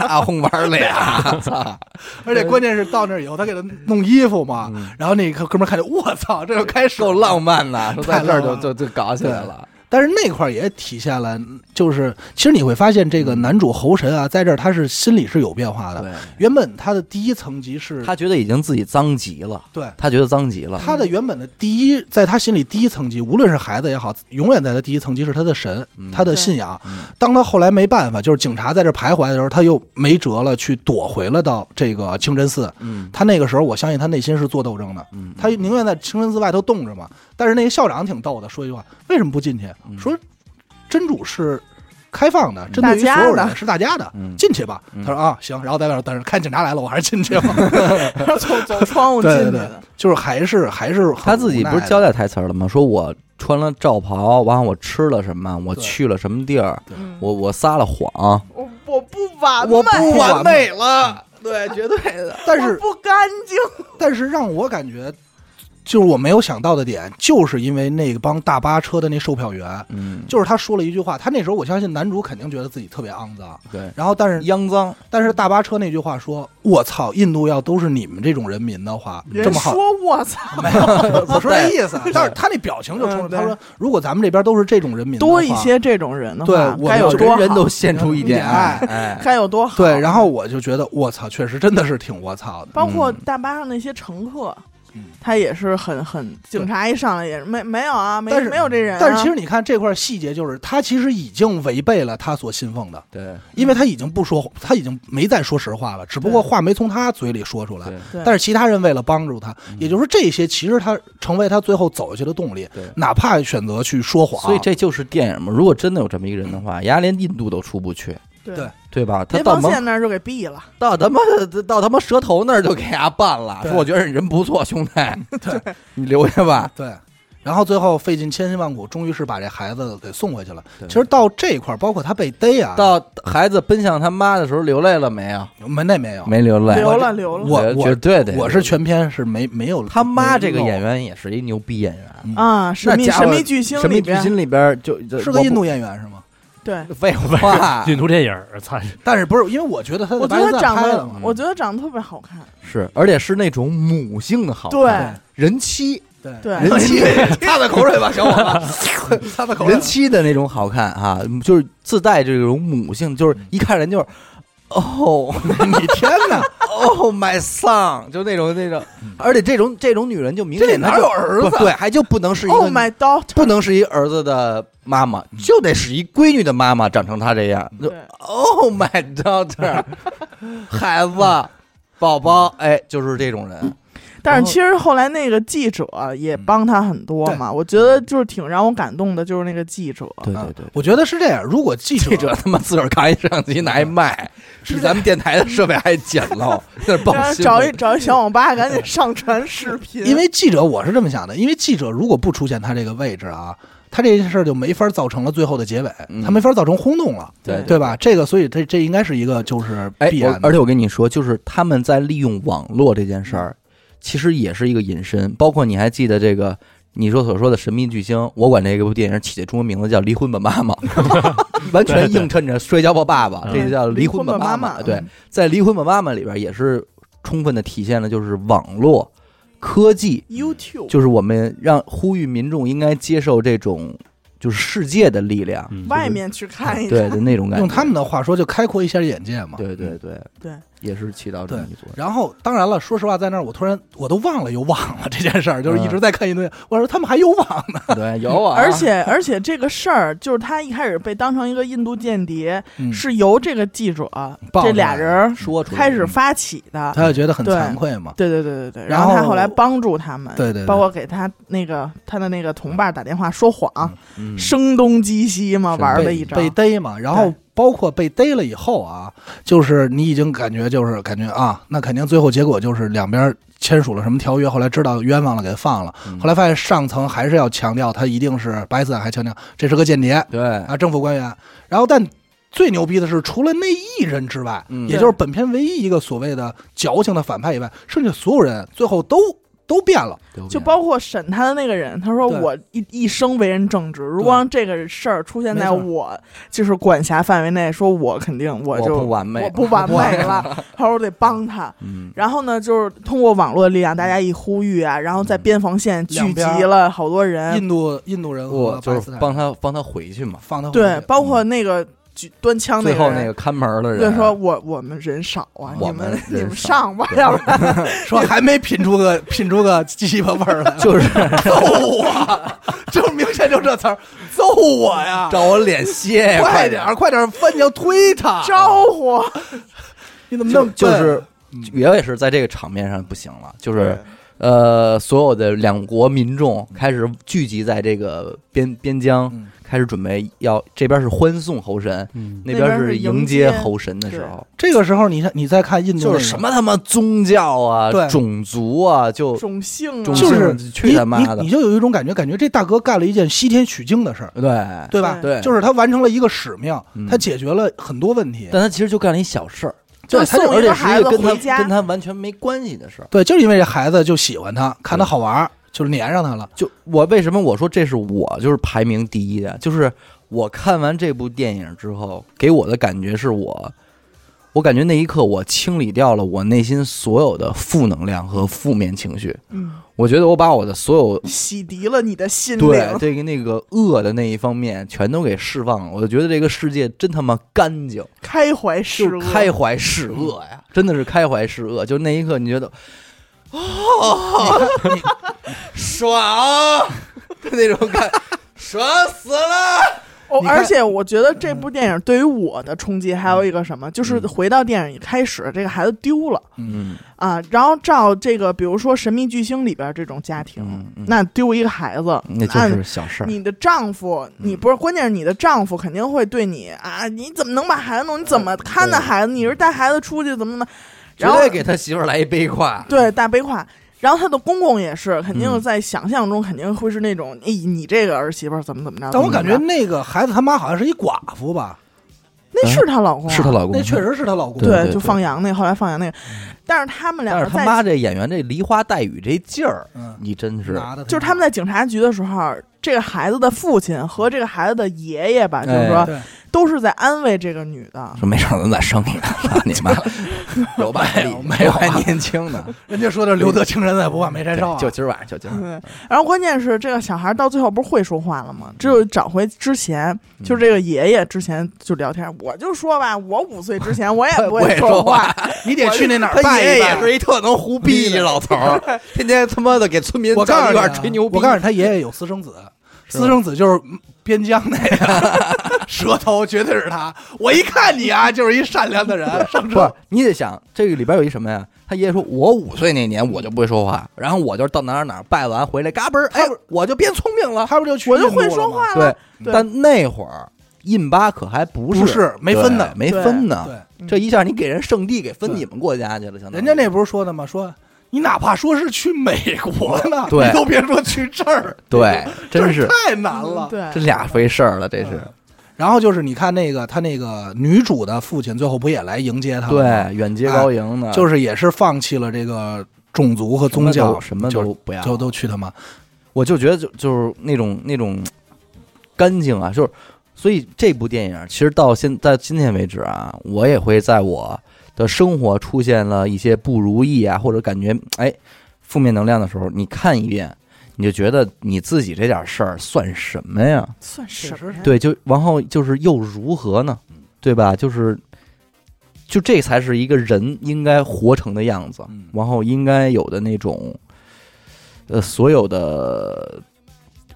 阿訇玩俩，操，而且关键是到那儿以后，他给他弄衣服嘛，然后那个哥们儿看见，我操，这就开始够浪。漫的，说在这儿就就就搞起来了，但是那块儿也体现了，就是其实你会发现，这个男主猴神啊，在这儿他是心里是有变化的。对，原本他的第一层级是，他觉得已经自己脏极了，对。他觉得脏极了，他的原本的第一，在他心里第一层级，无论是孩子也好，永远在他第一层级是他的神，嗯。他的信仰。嗯。当他后来没办法，就是警察在这徘徊的时候，他又没辙了，去躲回了到这个清真寺。嗯。他那个时候，我相信他内心是做斗争的，嗯，他宁愿在清真寺外头冻着嘛。但是那个校长挺逗的，说一句话：为什么不进去？嗯说真主是开放的，针对于所有人大家的是大家的，嗯进去吧。嗯他说啊，行。然后在外头等着，看警察来了，我还是进去吧。走走窗户进对对对去的。，就是还是还是很他自己无奈的不是交代台词了吗？说我穿了罩袍，完了我吃了什么，我对去了什么地儿，嗯我我撒了谎，我我不完我不美完美了，对，绝对的。但是我不干净。但是让我感觉，就是我没有想到的点，就是因为那帮大巴车的那售票员，嗯，就是他说了一句话，他那时候我相信男主肯定觉得自己特别肮脏，对，然后但是肮脏，但是大巴车那句话说：“我操，印度要都是你们这种人民的话，这么好。”说我操，没有，我说这意思，但是他那表情就冲着他说：“如果咱们这边都是这种人民的话，多一些这种人的对话，我就该有多好人人都献出一点 爱，该有多好。对。”然后我就觉得，我操，确实真的是挺我操的。包括嗯大巴上那些乘客嗯，他也是很很，警察一上来也是没没有啊，没但是没有这人啊。但是其实你看这块细节，就是他其实已经违背了他所信奉的，对因为他已经不说，他已经没再说实话了，只不过话没从他嘴里说出来。对对但是其他人为了帮助他，也就是说这些其实他成为他最后走下去的动力，对。哪怕选择去说谎。所以这就是电影嘛。如果真的有这么一个人的话，人家连印度都出不去，对对对吧？他到门防线那儿就给毙了。到他妈的到他妈蛇头那儿就给他办了，说我觉得你人不错，兄弟，对你留下吧。对，然后最后费尽千辛万苦，终于是把这孩子给送回去了。其实到这一块儿，包括他被逮啊，到孩子奔向他妈的时候，流泪了没有？没那没有，没流泪，流了流了我绝对的。我是全片是没没有他妈这个演员员也是一牛逼演员，嗯啊！神秘神秘巨星神秘里边，巨星里边就就是个印度演员是吗？对，废话。印度电影儿，操！但是不是因为我觉得他我觉得长得我觉得长得特别好看。是，而且是那种母性的好看，对。人妻，对。对，人妻，擦擦 口水吧，小伙子，擦擦口水人。妻的那种好看哈，就是自带这种母性，就是一看人就是。哦，你天哪！Oh my son，就那种那种，而且这种这种女人就明显她就有儿子不对，还就不能是一 Oh 个 my daughter，不能是一儿子的妈妈，就得是一闺女的妈妈，长成她这样。就对 Oh my daughter，孩子，宝宝，哎，就是这种人。但是其实后来那个记者也帮他很多嘛，我觉得就是挺让我感动的，就是那个记者。对对对，我觉得是这样，如果记者记者他妈自个儿扛一摄像机拿一麦，比咱们电台的设备还简陋，那是报新找一找一小网吧，赶紧上传视频。因为记者我是这么想的，因为记者如果不出现他这个位置啊，他这件事儿就没法造成了最后的结尾，嗯。他没法造成轰动了，对对吧？这个所以他这应该是一个就是哎必，然的，我而且我跟你说，就是他们在利用网络这件事儿，其实也是一个隐身。包括你还记得这个你说所说的神秘巨星，我管这个部电影起的中文名字叫《离婚吧妈妈》完全映衬着《摔跤吧爸爸》，这就叫《离婚吧妈妈妈对，在《离婚吧妈妈》里边也是充分的体现了就是网络科技，YouTube 就是我们让呼吁民众应该接受这种就是世界的力量，嗯外面去看一看。对的那种感觉。用他们的话说，就开阔一下眼界嘛。对对对对，也是起到这么一作用。然后，当然了，说实话，在那儿我突然我都忘了又忘了这件事儿，就是一直在看一堆。我说他们还有网呢，对，有啊，而且而且这个事儿，就是他一开始被当成一个印度间谍，嗯是由这个记者这俩人说出开始发起的。他就觉得很惭愧嘛。对对对对对，然后他后来帮助他们，对对对包括给他那个他的那个同伴打电话说谎，嗯声东击西嘛，玩了一招。被逮嘛，然后包括被逮了以后啊，就是你已经感觉就是感觉啊，那肯定最后结果就是两边签署了什么条约，后来知道冤枉了，给放了。嗯后来发现上层还是要强调他一定是巴基斯坦，还强调这是个间谍对，啊，政府官员。然后但最牛逼的是，除了那一人之外，嗯也就是本片唯一一个所谓的矫情的反派以外，剩下所有人最后都都变了。就包括审他的那个人，他说我一一生为人正直，如果让这个事儿出现在我就是管辖范围内，说我肯定我就我不完美我不完美了，他说我得帮他。嗯，然后呢，就是通过网络力量，大家一呼吁啊，然后在边防线聚集了好多人，印度印度人和我就是帮他帮他回去嘛。放他回去。对，包括那个举端枪最后那个看门的人对，说我我们人少啊，你们们你们上吧，要不然 说还没品出个品出个鸡巴味儿来，就是揍我，就是明显就这词儿，揍我呀！找我脸谢呀，快点儿，快点儿，翻墙推他！招呼。你怎么那么就就是我也是在这个场面上不行了，就是呃，所有的两国民众开始聚集在这个边边疆嗯，开始准备要这边是欢送猴神，嗯，那边是迎迎接猴神的时候，这个时候你看你再看印度那个，就是什么他妈宗教啊对、种族啊，就种姓就是姓去你他妈的。你你就有一种感觉，感觉这大哥干了一件西天取经的事儿，对。对吧？对，就是他完成了一个使命，嗯。他解决了很多问题。但他其实就干了一小事儿，就对，他送而且一个孩子是一个跟他跟他完全没关系的事儿。对，就是因为这孩子就喜欢他，看他好玩儿，就是粘上他了。就我为什么我说这是我就是排名第一的，就是我看完这部电影之后，给我的感觉是我，我感觉那一刻我清理掉了我内心所有的负能量和负面情绪。嗯，我觉得我把我的所有洗涤了你的心对。这个那个恶的那一方面全都给释放了，我就觉得这个世界真他妈干净，开怀是恶，开怀是恶呀，真的是开怀是恶。就那一刻，你觉得，哦，爽，那种感，爽死了。哦，而且我觉得这部电影对于我的冲击还有一个什么，就是嗯回到电影一开始，这个孩子丢了嗯啊，然后照这个，比如说《神秘巨星》里边这种家庭，嗯嗯那丢一个孩子，那就是小事儿。你的丈夫，你不是关键是你的丈夫肯定会对你啊，你怎么能把孩子弄？你怎么看的孩子？你是带孩子出去怎么怎么？然后绝对给他媳妇儿来一背胯。对大悲胯。然后他的公公也是，肯定嗯。在想象中肯定会是那种，哎，你这个儿媳妇怎么怎么着？但我感觉那个孩子他妈好像是一寡妇吧？那是她老公啊，是她老公，那确实是她老公。对对就放羊那，后来放羊那个，但是他们俩但是他妈这演员这梨花带雨这劲儿，嗯，你真是就是他们在警察局的时候，这个孩子的父亲和这个孩子的爷爷吧，就是哎说对都是在安慰这个女的。说没事儿，咱再生一个，操你妈 有吧？没有没有还年轻呢，人家说的留得青山在，不怕没柴烧啊。就今儿晚上，就今儿晚上。对，然后关键是这个小孩到最后不是会说话了吗？只有找回之前，就是这个爷爷之前就聊天，我就说吧，我五岁之前我也 不不会说说话，你得去那哪儿他拜一拜。爷爷也是一特能胡逼的老头儿，天天他妈的给村民我告诉你啊站一块儿，吹牛逼。我告诉你，他爷爷有私生子，私生子就是边疆那个 舌头，绝对是他。我一看你啊，就是一善良的人，上车。，你得想这个里边有一什么呀？他爷爷说，我五岁那年我就不会说话，然后我就到哪儿哪儿拜完回来，嘎嘣儿，哎，我就变聪明了。他不就去我就会说话了。，对但那会儿印巴可还不是不是没分呢没分呢。对，这一下你给人圣地给分你们国家去了，相当于人家那不是说的吗？说你哪怕说是去美国呢，对你都别说去这儿，对，真是太难了。对，这俩回事儿了，这是然后就是你看那个他那个女主的父亲，最后不也来迎接他吗？对远接高迎的，就是也是放弃了这个种族和宗教，什么就都不要，就都去他妈。我就觉得就就是那种那种干净啊，就是所以这部电影其实到现在今天为止啊，我也会在我的生活出现了一些不如意啊，或者感觉哎负面能量的时候，你看一遍，你就觉得你自己这点事儿算什么呀？算什么呀？对，就然后就是又如何呢？对吧？就是就这才是一个人应该活成的样子，嗯然后应该有的那种，呃，所有的，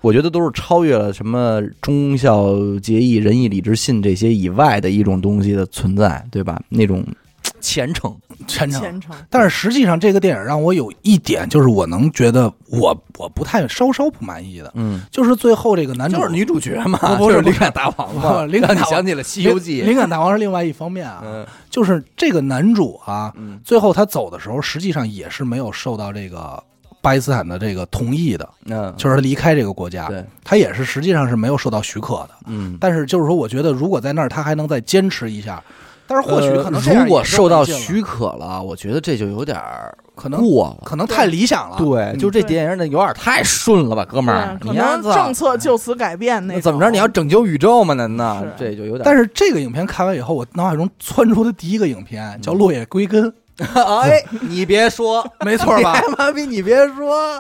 我觉得都是超越了什么忠孝节义仁义礼智信这些以外的一种东西的存在，对吧？那种虔诚，虔诚。虔诚。但是实际上，这个电影让我有一点，就是我能觉得我我不太稍稍不满意的，嗯，就是最后这个男主就是女主角嘛，不不是就是灵感大王嘛，灵感大王想起了《西游记》灵感大王是另外一方面啊，嗯就是这个男主啊，嗯最后他走的时候，实际上也是没有受到这个巴基斯坦的这个同意的，嗯，就是他离开这个国家，对，他也是实际上是没有受到许可的。嗯。但是就是说，我觉得如果在那儿他还能再坚持一下，但是或许呃可能这样如果受到许可了，我觉得这就有点儿可能过了。可能太理想了，对，嗯就这电影那，有点太顺了吧，哥们儿，可你看能政策就此改变那那怎么着？你要拯救宇宙吗？难道这就有点？但是这个影片看完以后，我脑海中窜出的第一个影片叫《落叶归根》，哎，你别说，没错吧？你妈逼，你别说，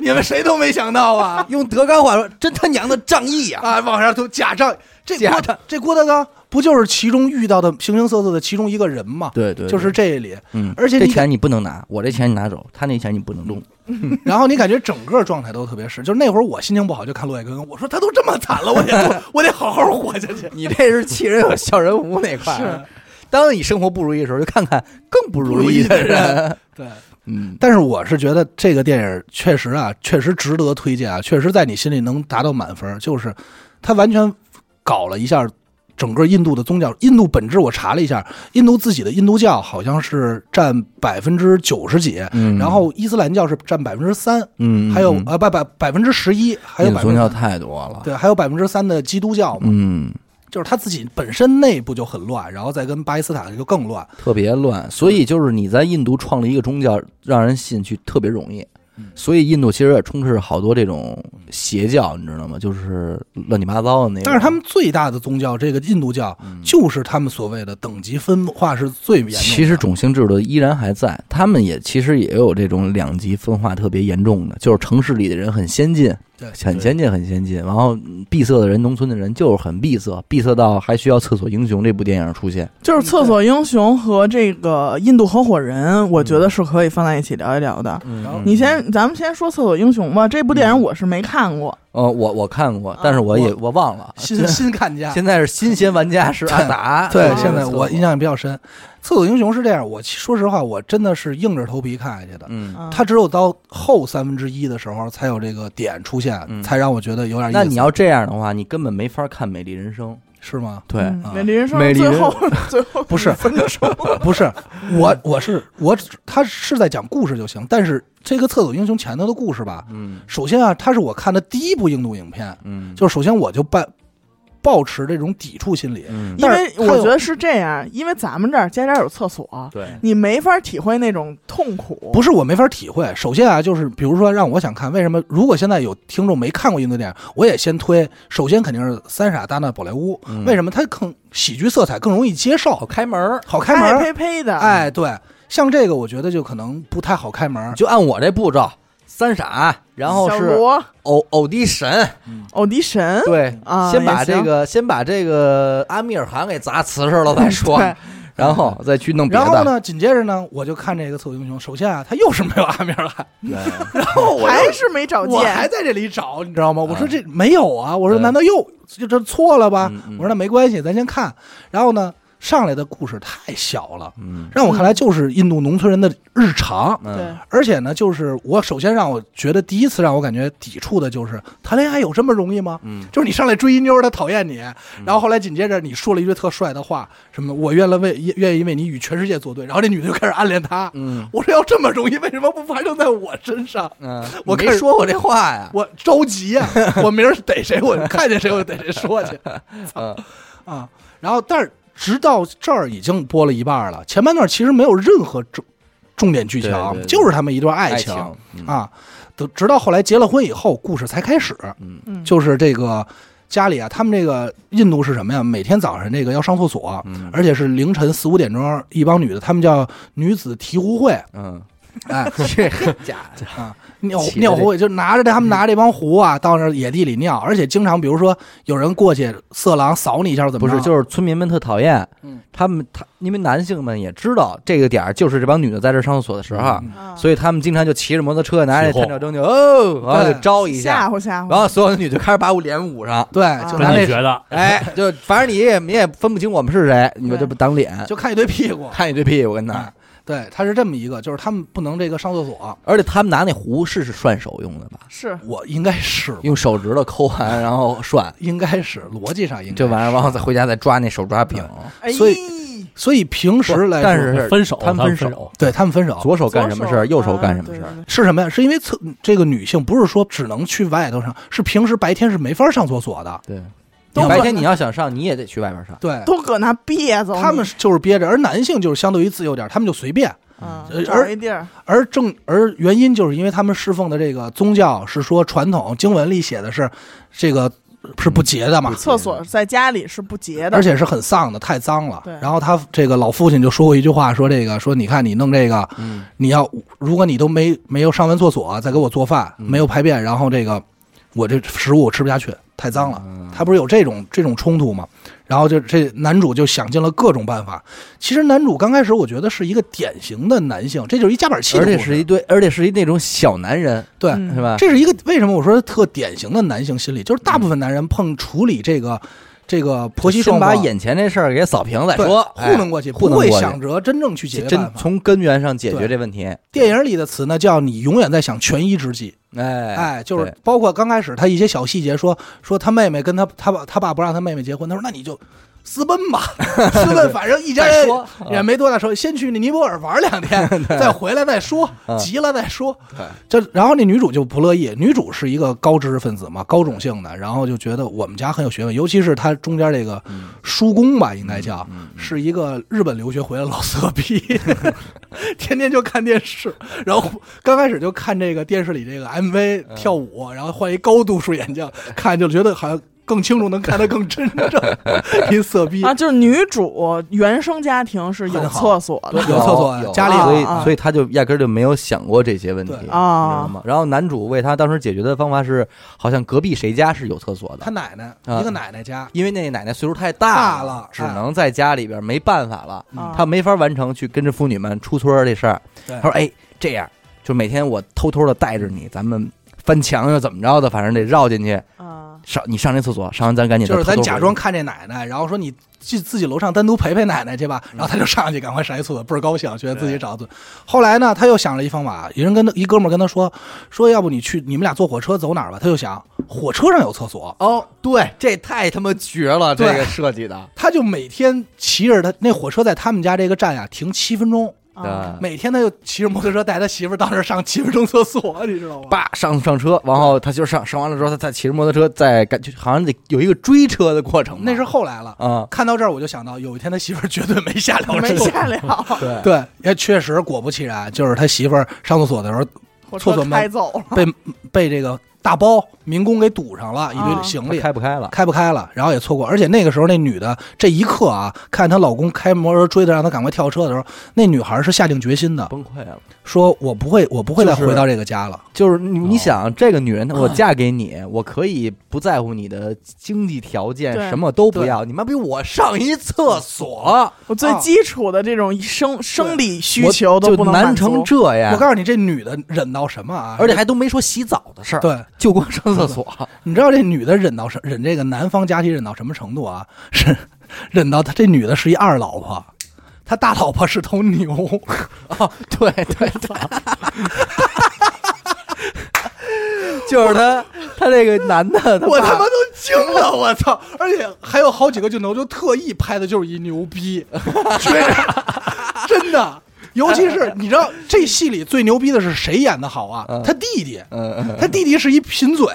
你们谁都没想到啊！用德纲话说，真他娘的仗义啊！啊，往上都假仗，这郭假账这郭德纲不就是其中遇到的形形色色的其中一个人吗？对对，就是这里，嗯，而且这钱你不能拿，我这钱你拿走，他那钱你不能动。然后你感觉整个状态都特别是，就是那会儿我心情不好就看《落叶归根》，我说他都这么惨了，我得我我得好好活下去。你这是气人有笑人无那块当你生活不如意的时候，就看看更不如意的人。对，嗯，但是我是觉得这个电影确实啊，确实值得推荐啊，确实在你心里能达到满分，就是他完全搞了一下。整个印度的宗教，印度本质我查了一下，印度自己的印度教好像是占百分之九十几，嗯然后伊斯兰教是占百分之三，嗯，还有嗯呃百百百分之十一，还有宗教百分之太多了。对，还有百分之三的基督教嘛，嗯，就是他自己本身内部就很乱，然后再跟巴基斯坦就更乱。特别乱，所以就是你在印度创立一个宗教，让人信去特别容易。所以印度其实也充斥着好多这种邪教，你知道吗？就是乱七八糟的那种。但是他们最大的宗教，这个印度教，就是他们所谓的等级分化是最严重的。其实种姓制度依然还在，他们也其实也有这种两极分化特别严重的，就是城市里的人很先进，对很先进，很先进，然后嗯闭塞的人，农村的人就是很闭塞，闭塞到还需要《厕所英雄》这部电影出现。就是《厕所英雄》和这个印度合伙人，我觉得是可以放在一起聊一聊的。嗯你先，咱们先说《厕所英雄》吧。这部电影我是没看过，呃，我我看过，但是我也我忘了。新新看家。现在是新鲜玩家是阿达，对，啊现在我印象也比较深。《厕所英雄》是这样，我说实话，我真的是硬着头皮看下去的。嗯，啊他只有到后三分之一的时候，才有这个点出现，嗯才让我觉得有点意思。那你要这样的话，你根本没法看《美丽人生》。是吗？对，美丽人生最后最后不是分手，不是，我我是我只，他是在讲故事就行。但是这个《厕所英雄》前头的故事吧，嗯首先啊，它是我看的第一部印度影片，嗯，就是首先我就抱抱持这种抵触心理。嗯，因为我觉得是这样，因为咱们这儿家家有厕所，对，你没法体会那种痛苦。不是我没法体会。首先啊，就是比如说让我想看，为什么如果现在有听众没看过印度电影，我也先推。首先肯定是《三傻大闹宝莱坞》嗯为什么它更喜剧色彩更容易接受，好开门儿，好开门儿？呸呸的，哎，对，像这个我觉得就可能不太好开门儿。就按我这步骤，三傻，然后是偶偶迪神，欧迪神，对，啊先把这个先把这个阿米尔汗给砸瓷实了再说，对然后再去弄别的。然后呢，紧接着呢，我就看这个《厕所英雄》。首先啊，他又是没有阿米尔汗，对，然后我还是没找见我还。在这里找，你知道吗？我说嗯这没有啊，我说难道又就这错了吧我说那没关系，咱先看。然后呢，上来的故事太小了，嗯让我看来就是印度农村人的日常。对嗯，，而且呢，就是我首先让我觉得第一次让我感觉抵触的就是谈恋爱有这么容易吗？嗯就是你上来追一妞，她讨厌你，然后后来紧接着你说了一句特帅的话，什么我愿了为愿意为你与全世界作对，然后这女的就开始暗恋他。嗯我说要这么容易，为什么不发生在我身上？嗯，我没说过这话呀，我着急呀、我明儿逮谁，我看见谁我逮谁说去 嗯啊。然后，但是直到这儿已经播了一半了，前半段其实没有任何重重点剧情，对对对。就是他们一段爱爱情嗯。啊。等直到后来结了婚以后，故事才开始，嗯。嗯。就是这个家里啊，他们这个印度是什么呀？每天早上这个要上厕所，嗯。而且是凌晨四五点钟，一帮女的，他们叫女子醍醐会，嗯。哎 这 假的。啊，尿尿壶就拿着他们拿这帮壶啊，到那野地里尿，而且经常比如说有人过去，色狼扫你一下怎么着？不是，就是村民们特讨厌嗯，他们他因为男性们也知道这个点儿就是这帮女的在这儿上厕所的时候，所以他们经常就骑着摩托车拿着探照灯就哦，然后就对。招一下，吓唬吓唬，然后所有的女的开始把我脸捂上，对，啊就拿那真的觉得哎，就反正你也你也分不清我们是谁，你们就不挡脸，就看一堆屁股。看一堆屁股跟那哎儿，对，他是这么一个，就是他们不能这个上厕所，而且他们拿那壶是是涮手用的吧？是。我应该是用手指头抠完然后涮，应该是逻辑上应该这玩意儿，是然后再回家再抓那手抓饼，所以所以平时来说，但是分手，他们分手。手，对他们分手。左手干什么事儿，右手干什么事儿。是什么呀？是因为厕这个女性不是说只能去外头上，是平时白天是没法上厕所的。对，都白天你要想上，你也得去外边上。对，都搁那憋着，他们就是憋着，而男性就是相对于自由点，他们就随便。嗯呃，找一地儿，而正而原因就是因为他们侍奉的这个宗教是说传统经文里写的是这个是不洁的嘛，厕所在家里是不洁的，而且是很丧的，太脏了对。然后他这个老父亲就说过一句话，说这个说你看你弄这个，嗯，你要如果你都没没有上完厕所再给我做饭，嗯没有排便，然后这个我这食物我吃不下去，太脏了。嗯他不是有这种这种冲突吗？然后就这男主就想尽了各种办法。其实男主刚开始我觉得是一个典型的男性，这就是一夹板气而且是一堆，而且是一那种小男人，对。嗯是吧？这是一个为什么我说特典型的男性心理，就是大部分男人碰处理这个这个婆媳先双方把眼前这事儿给扫平再对说，糊弄过去，哎糊弄不会过去想着真正去解决真。从根源上解决这问题。电影里的词呢，叫你永远在想权宜之计。哎哎，就是包括刚开始他一些小细节说，说他妹妹跟他他爸他爸不让他妹妹结婚，他说那你就私奔吧，私奔，反正一家人也没多大说，先去那尼泊尔玩两天，再回来再说，嗯急了再说。对，就然后那女主就不乐意，女主是一个高知识分子嘛，高种姓的，然后就觉得我们家很有学问，尤其是她中间这个嗯叔公吧，应该叫是一个日本留学回来的老色批，天天就看电视，然后刚开始就看这个电视里这个 MV 嗯跳舞，然后换一高度数眼镜，看就觉得好像更清楚，能看得更真正，一色逼。啊，就是女主原生家庭是有厕所的。有厕所有家里所以啊所以他就压根儿就没有想过这些问题，对你知啊道吗？然后男主为他当时解决的方法是，好像隔壁谁家是有厕所的，他奶奶啊。一个奶奶家，因为那奶奶岁数太大大了只能在家里边，没办法了，啊。他没法完成去跟着妇女们出村这事儿。对。他说：“哎，这样，就每天我偷偷的带着你，咱们翻墙又怎么着的，反正得绕进去啊，上，你上那厕所，上完咱赶紧就是咱假装看这奶奶，然后说你去自己楼上单独陪陪奶奶去吧，嗯然后他就上去赶快上一厕所，倍儿高兴，觉得自己找对。后来呢，他又想了一方法，有人跟他一哥们儿跟他说说，要不你去你们俩坐火车走哪儿吧？他就想火车上有厕所，哦，对，这太他妈绝了，这个设计的。他就每天骑着他那火车在他们家这个站呀停七分钟，啊。每天他就骑着摩托车带他媳妇儿到那儿上七分钟厕所，你知道吗？叭上上车，然后他就上上完了之后，他再骑着摩托车再赶，就好像得有一个追车的过程吧。那是后来了。啊，看到这儿我就想到，有一天他媳妇儿绝对 没下了。没。下了，对。对，也确实果不其然，就是他媳妇儿上厕所的时候厕所门开走了，被被这个大包民工给堵上了，一啊堆行李、开不开了？开不开了，然后也错过。而且那个时候那女的这一刻啊，看她老公开摩托车追她，让她赶快跳车的时候，那女孩是下定决心的，崩溃了。说我不会，我不会再回到这个家了。就是你，想这个女人，我嫁给你，我可以不在乎你的经济条件，什么都不要，你妈逼我上一厕所，我最啊。基础的这种生生理需求都不能难成这样。我，告诉你，这女的忍到什么啊？而且还都没说洗澡的事儿，对，就光上厕所。你知道这女的忍到什忍这个男方家庭忍到什么程度啊？是忍到他这女的是一二老婆，他大老婆是头牛。哦，对对对，就是他，他这个男的，爸我他妈都惊了，我操！而且还有好几个镜头就特意拍的就是一牛逼，追着，真的。尤其是你知道这戏里最牛逼的是谁演的好啊？嗯。他弟弟，他弟弟是一贫嘴，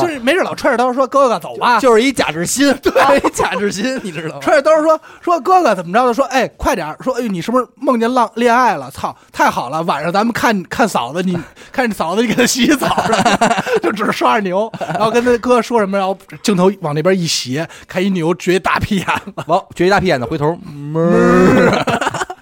就是没事老揣着刀说哥哥走吧，就是一贾志新，对，一贾志新，你知道吗？揣着刀说说哥哥怎么着的？说哎快点儿。说哎呦你是不是梦见浪恋爱了？操太好了，晚上咱们看看嫂子，你看你嫂子你给他洗洗澡，就只是刷着牛，然后跟他哥说什么，然后镜头往那边一斜，看一牛撅一大屁眼子，完，撅一大屁眼子，回头，闷儿，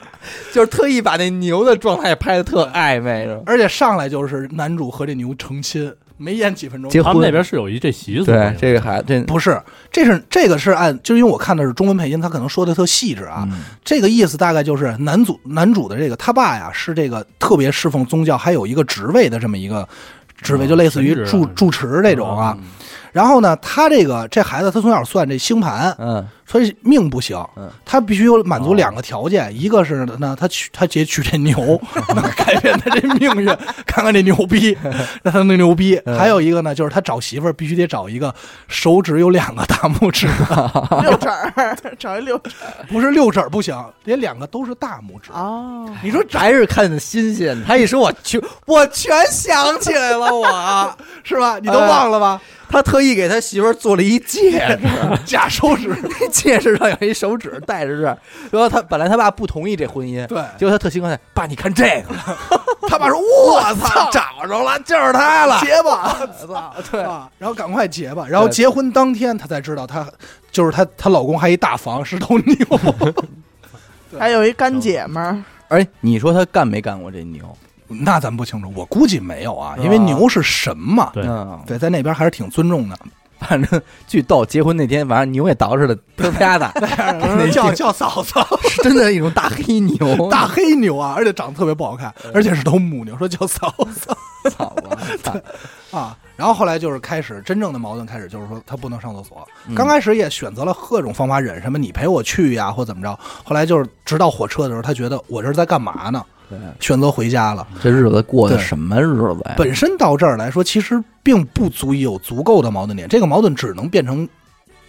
就是特意把那牛的状态拍的特暧昧，是吧？而且上来就是男主和这牛成亲，没演几分钟。结婚他们那边是有一这习俗对，这个孩这不是，这是这个是按，就是因为我看的是中文配音，他可能说的特细致啊。嗯这个意思大概就是男主男主的这个他爸呀是这个特别侍奉宗教，还有一个职位的这么一个职位，哦就类似于神职啊住住持这种啊。然后呢，他这个这孩子他从小算这星盘，嗯所以命不行嗯，他必须有满足两个条件，一个是呢，他娶他姐娶这牛，能改变他这命运，看看这牛逼，让他那牛逼。还有一个呢，就是他找媳妇儿必须得找一个手指有两个大拇指的，六指儿，找一六指不是六指儿不行，得两个都是大拇指。哦，你说还是看着新鲜。他一说，我全我全想起来了，我是吧？你都忘了吧？他特意给他媳妇儿做了一戒指，假手指，那戒指上有一手指戴着这儿。然后他本来他爸不同意这婚姻，对结果他特兴奋，爸你看这个，他爸说：“我操，找着了，就是他了。结吧！”操，对，啊，然后赶快结吧。然后结婚当天，他才知道他就是他，她老公还一大房是头牛。还有一干姐们儿，哎，你说他干没干过这牛？那咱不清楚，我估计没有啊，因为牛是神嘛。对嗯，对，在那边还是挺尊重的。反正巨逗，结婚那天晚上牛也捯饬的啪啪的，叫叫嫂嫂，真的一种大黑牛，大黑牛啊，而且长得特别不好看，而且是头母牛，说叫嫂嫂嫂子，啊。然后后来就是开始真正的矛盾，开始就是说他不能上厕所。刚开始也选择了各种方法忍，什么你陪我去呀，或怎么着。后来就是直到火车的时候，他觉得我这是在干嘛呢？对，选择回家了。这日子过的什么日子呀？本身到这儿来说，其实并不足以有足够的矛盾点，这个矛盾只能变成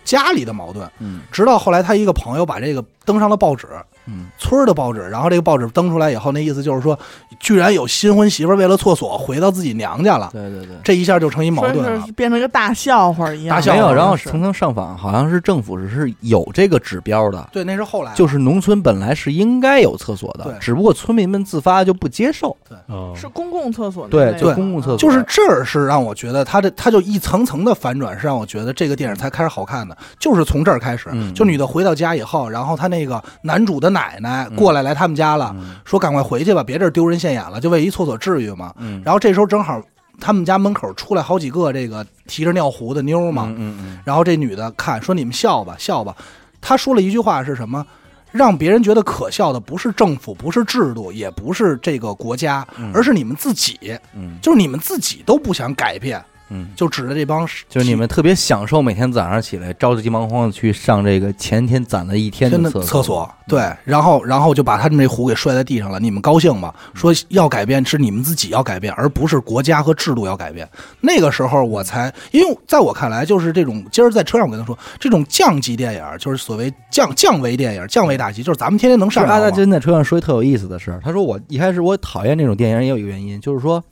家里的矛盾。嗯直到后来，他一个朋友把这个登上了报纸，嗯，村儿的报纸，然后这个报纸登出来以后，那意思就是说，居然有新婚媳妇儿为了厕所回到自己娘家了，对对对。这一下就成一矛盾了。是。变成一个大笑话一样。大笑话没有，然后层层上访，好像是政府是是有这个指标的，对，那是后来，就是农村本来是应该有厕所的，只不过村民们自发就不接受。对，是公共厕所那对就公共厕所。就是这儿是让我觉得他这他就一层层的反转，是让我觉得这个电影才开始好看的，就是从这儿开始，嗯。就女的回到家以后，然后他那个男主的奶奶过来来他们家了，嗯。说赶快回去吧，别这儿丢人现眼了，就为一厕所至于吗？嗯，然后这时候正好他们家门口出来好几个这个提着尿壶的妞嘛，嗯嗯然后这女的看说你们笑吧笑吧，她说了一句话是什么？让别人觉得可笑的不是政府，不是制度，也不是这个国家，嗯。而是你们自己，嗯。就是你们自己都不想改变，嗯，就指着这帮就是你们特别享受每天早上起来着急忙慌的去上这个前天攒了一天天的厕厕所，对，然后然后就把他们这壶给摔在地上了。你们高兴吗？说要改变是你们自己要改变，而不是国家和制度要改变。那个时候我才，因为在我看来，就是这种今儿在车上我跟他说，这种降级电影，就是所谓降降维电影、降维打击，就是咱们天天能上阿大上纲吗真在车上说一特有意思的事儿，他说我一开始我讨厌这种电影也有一个原因，就是说，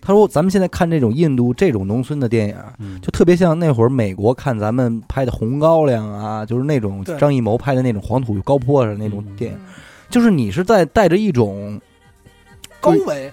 他说咱们现在看这种印度这种农村的电影，嗯。就特别像那会儿美国看咱们拍的《红高粱》啊，就是那种张艺谋拍的那种黄土高坡上那种嗯。电影，就是你是在带着一种高维，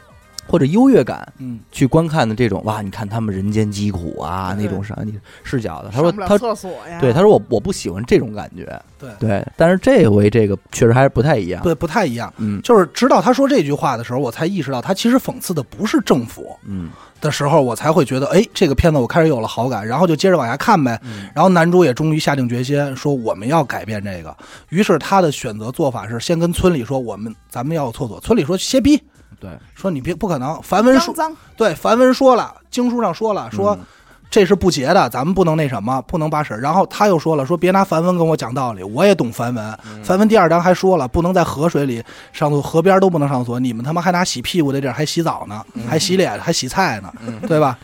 或者优越感嗯，去观看的这种哇，你看他们人间疾苦啊那种啥你视角的。他说他厕所呀，对他说我我不喜欢这种感觉，对。对，但是这回这个确实还是不太一样，对，不太一样。嗯。就是直到他说这句话的时候，我才意识到他其实讽刺的不是政府嗯。的时候，我才会觉得，哎，这个片子我开始有了好感，然后就接着往下看呗。嗯。然后男主也终于下定决心说我们要改变这个，于是他的选择做法是先跟村里说我们咱们要有厕所，村里说歇逼，对，说你别不可能，梵文说脏脏，对梵文说了，经书上说了说。嗯这是不洁的，咱们不能那什么，不能把屎。然后他又说了，说别拿梵文跟我讲道理，我也懂梵文。梵文第二章还说了，不能在河水里上厕所，河边都不能上厕所。你们他妈还拿洗屁股的地儿还洗澡呢，还洗脸，还洗菜呢，对吧？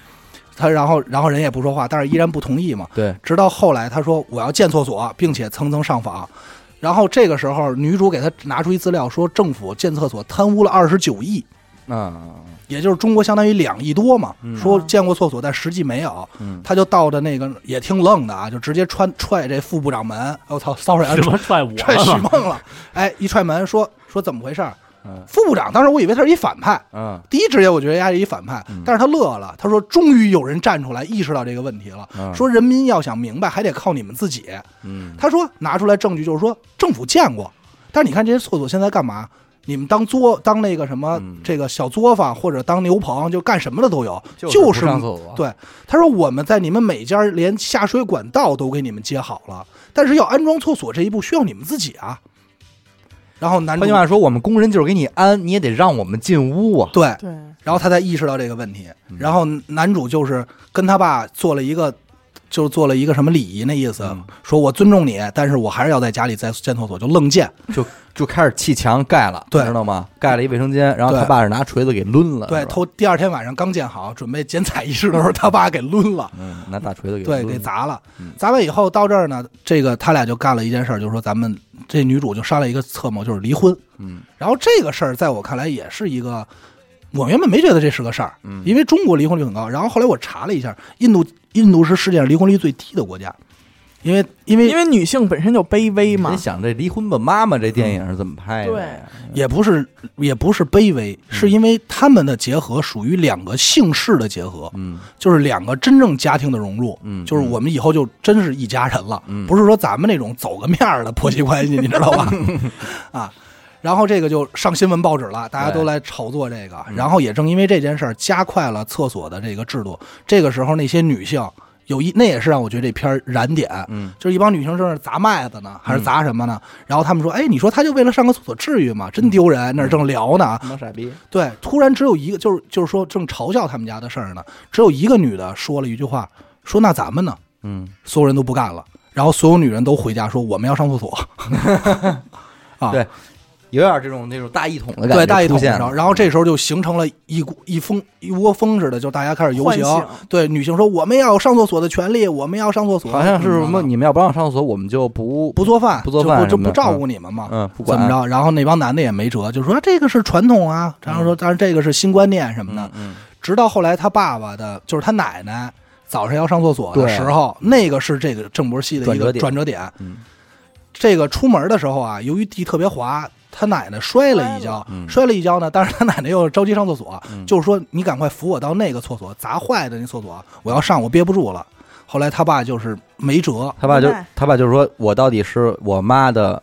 他然后然后人也不说话，但是依然不同意嘛。对，直到后来他说我要建厕所，并且层层上访。然后这个时候，女主给他拿出一资料，说政府建厕所贪污了二十九亿，啊也就是中国相当于两亿多嘛。嗯说建过厕所，但实际没有。嗯他就到的那个也挺愣的啊，就直接穿踹这副部长门。我、操，sorry 啊，什么踹我踹许了？梦了。哎，一踹门说说怎么回事儿？嗯。副部长当时我以为他是一反派，嗯。第一职业我觉得他是一反派，嗯。但是他乐了，他说终于有人站出来意识到这个问题了，嗯。说人民要想明白还得靠你们自己。嗯。他说拿出来证据就是说政府见过，但是你看这些厕所现在干嘛？你们当作当那个什么、嗯。这个小作坊或者当牛棚，就干什么的都有，就是对，他说我们在你们每家连下水管道都给你们接好了，但是要安装厕所这一步需要你们自己啊。然后男主换句话说，我们工人就是给你安，你也得让我们进屋啊。对，对，然后他才意识到这个问题，嗯。然后男主就是跟他爸做了一个，就是做了一个什么礼仪那意思，嗯说我尊重你，但是我还是要在家里再建厕所，就愣建。就就开始砌墙盖了，对知道吗？盖了一卫生间，然后他爸是拿锤子给抡了，对，头第二天晚上刚建好，准备剪彩仪式的时候，他爸给抡了。嗯，拿大锤子给对，给砸了嗯。砸完以后到这儿呢，这个他俩就干了一件事儿，就是说咱们这女主就商量一个策谋，就是离婚。嗯然后这个事儿在我看来也是一个，我原本没觉得这是个事儿，嗯因为中国离婚率很高。然后后来我查了一下，印度印度是世界上离婚率最低的国家，因为因为因为女性本身就卑微嘛你，想这《离婚吧，妈妈》这电影是怎么拍的对？也不是也不是卑微，是因为他们的结合属于两个姓氏的结合，嗯就是两个真正家庭的融入。嗯，就是我们以后就真是一家人了，嗯不是说咱们那种走个面儿的婆媳关系，你知道吧？啊，然后这个就上新闻报纸了，大家都来炒作这个。嗯然后也正因为这件事儿，加快了厕所的这个制度。这个时候，那些女性有一，那也是让我觉得这片儿燃点。嗯就是一帮女生正是砸麦子呢，还是砸什么呢？然后他们说：“哎，你说他就为了上个厕所，至于吗？真丢人！”那正聊呢，傻逼，对，突然只有一个，就是就是说正嘲笑他们家的事儿呢，只有一个女的说了一句话，说：“那咱们呢？”嗯所有人都不干了，然后所有女人都回家说我们要上厕所。啊，对有点这种那种大一统的感觉对，大一统出现了的时候，然后这时候就形成了一股一风一窝蜂似的，就大家开始游行。对，女性说我们要有上厕所的权利，我们要上厕所。好像是什么，你们要不让上厕所，我们就不不做饭，不做饭就不就不照顾你们嘛。嗯不管怎么着？然后那帮男的也没辙，就说这个是传统啊，然后说当然这个是新观念什么的。嗯直到后来他爸爸的，就是他奶奶早上要上厕所的时候，那个是这个郑波戏的一个转折点转折点。嗯这个出门的时候啊，由于地特别滑，他奶奶摔了一跤，嗯。摔了一跤呢，但是他奶奶又着急上厕所，嗯。就是说你赶快扶我到那个厕所，砸坏的那厕所，我要上，我憋不住了。后来他爸就是没辙，他爸就他爸就是说我到底是我妈的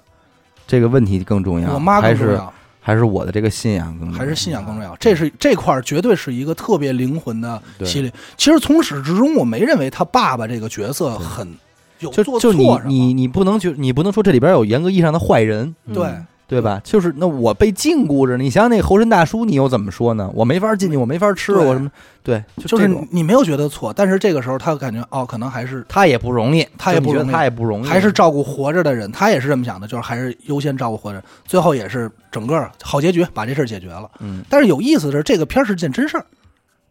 这个问题更重要，我妈还是更重要，还是我的这个信仰更重要，还是信仰更重要。这是这块儿绝对是一个特别灵魂的对。系列。其实从始至终，我没认为他爸爸这个角色很有就做就你错什么。你你不能去你不能说这里边有严格意义上的坏人，对。嗯对吧？就是那我被禁锢着，你想想那猴神大叔，你又怎么说呢？我没法进去，我没法吃，我什么？对，就就是你没有觉得错，但是这个时候他感觉哦，可能还是他也不容易，他也不容易他也不容易，还是照顾活着的人，他也是这么想的，就是还是优先照顾活着。最后也是整个好结局，把这事儿解决了。嗯但是有意思的是，这个片儿是件真事儿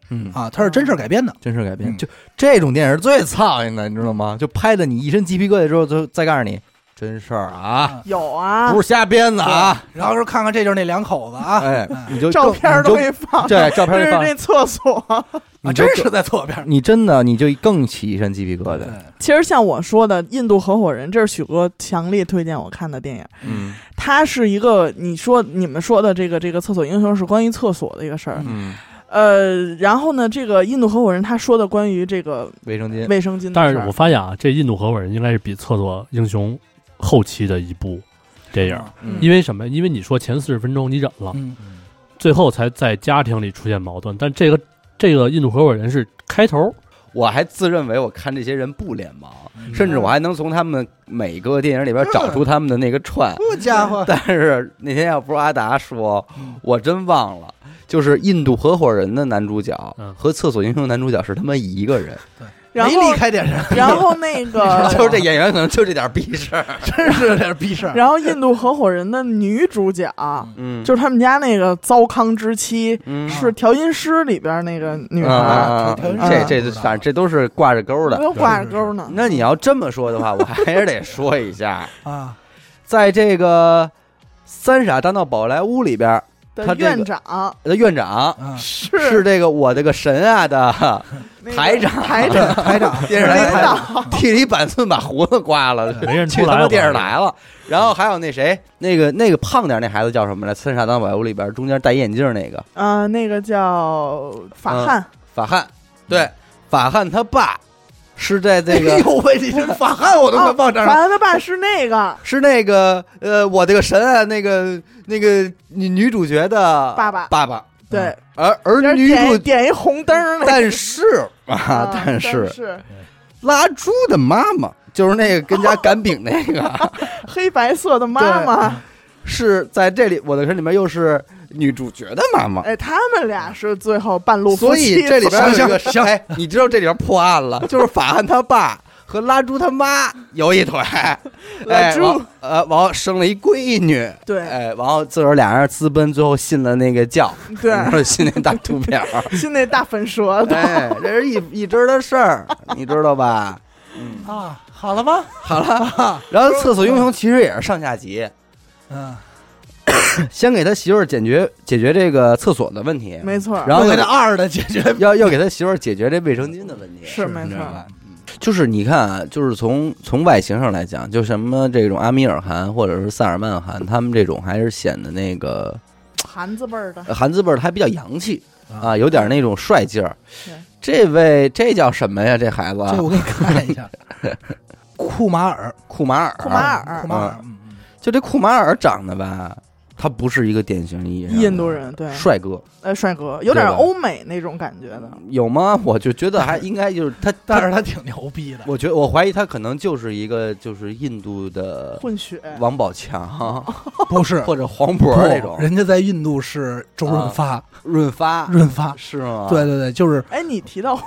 嗯啊，它是真事儿改编的。真事改编，嗯就这种电影最操心的，你知道吗？就拍的你一身鸡皮疙瘩之后，就再告诉你真事儿啊，有啊，不是瞎编的啊，然后说看看这就是那两口子啊，哎，你就照片都你就给放，对照片这是给放那厕所。啊，你就真是在侧边。你真的你就更起一身鸡皮疙瘩，，其实像我说的，《印度合伙人》，这是许哥强烈推荐我看的电影。嗯。它是一个你说你们说的这个这个厕所英雄是关于厕所的一个事儿。嗯，呃，然后呢，这个印度合伙人他说的关于这个卫生巾，卫生巾但是我发现啊，这印度合伙人应该是比厕所英雄后期的一部电影，嗯。因为什么？因为你说前四十分钟你忍了，嗯，最后才在家庭里出现矛盾，但这个这个印度合伙人是开头，我还自认为我看这些人不脸盲，嗯。甚至我还能从他们每个电影里边找出他们的那个串。好家伙，但是那天要不是阿达说，嗯。我真忘了，就是印度合伙人的男主角嗯。和厕所英雄男主角是他妈一个人，然后没离开电视，然后那个 就是这演员可能就这点逼事儿。真是有点逼事儿。然后印度合伙人的女主角，嗯，就是他们家那个糟糠之妻，嗯是调音师里边那个女啊啊孩，啊调音师这这反正这都是挂着钩的。都挂着钩呢。那你要这么说的话，我还是得说一下，啊，在这个《三傻大闹宝莱坞》里边，他院长。的院长啊。是。是。这个我这个神啊的台长。台长。台长，电视台领台导。替里板寸把胡子刮了，没人去出来了。他妈电视台了。然后还有那谁，那个那个胖点那孩子叫什么来？《三傻大闹宝莱坞》里边中间戴眼镜那个。啊，那个叫法汉，法汉，对，法汉他爸是在这哎呦喂，你这法汉我都快忘这儿了。法汉他爸是那个？是那个呃，我这个神啊，那个那个女女主角的爸爸。爸爸，对，而而女主，点一红灯但是啊啊，，但是是。拉猪的妈妈就是那个跟家擀饼那个，黑白色的妈妈，是在这里我的神里面又是 女主角的妈妈。哎，他们俩是最后半路夫所妻以这里边有个行。哎，你知道这里边破案了，就是法汉他爸和拉猪他妈有一腿，哎，拉猪完呃，完后生了一闺女，对。哎，完后自个儿俩人私奔，最后信了那个教，对。然后信那大图片儿，是那大粉舌头，哎，这是一一支的事儿，你知道吧？啊，好了吗？好了，然后厕所英雄其实也是上下集，嗯，先给他媳妇儿解决解决这个厕所的问题，没错，然后给他二的解决。要要给他媳妇儿解决这卫生巾的问题，是没错。就是你看啊，就是从从外形上来讲，就什么这种阿米尔汗或者是萨尔曼汗，他们这种还是显得那个 韩字辈儿的，呃韩字辈儿的还比较洋气啊，有点那种帅劲儿。这位这叫什么呀？这孩子？这我给你看一下，库马尔，库马尔，库马尔。库马尔，就这库马尔长得吧，他不是一个典型意义上的印度人，对，帅哥，呃，帅哥，有点对吧？欧美那种感觉的，有吗？我就觉得还应该就是他，但是他，挺牛逼的。我觉得我怀疑他可能就是一个就是印度的混血，王宝强。不是。或者黄渤不那种。人家在印度是周润发，润发，润发。是吗？对对对，就是哎，你提到王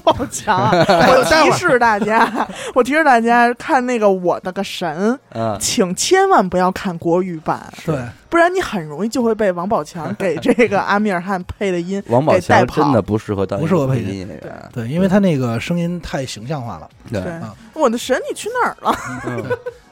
宝强啊，我提示大家，我提示大家看那个《我的个神》，嗯，请千万不要看国语版，对，不然你很容易就会被王宝强给 这个阿米尔汗配的音王宝给带跑。强真的不适合当不适合配配音。音演员，对，因为他那个声音太形象化了。对。我的神，你去哪儿了？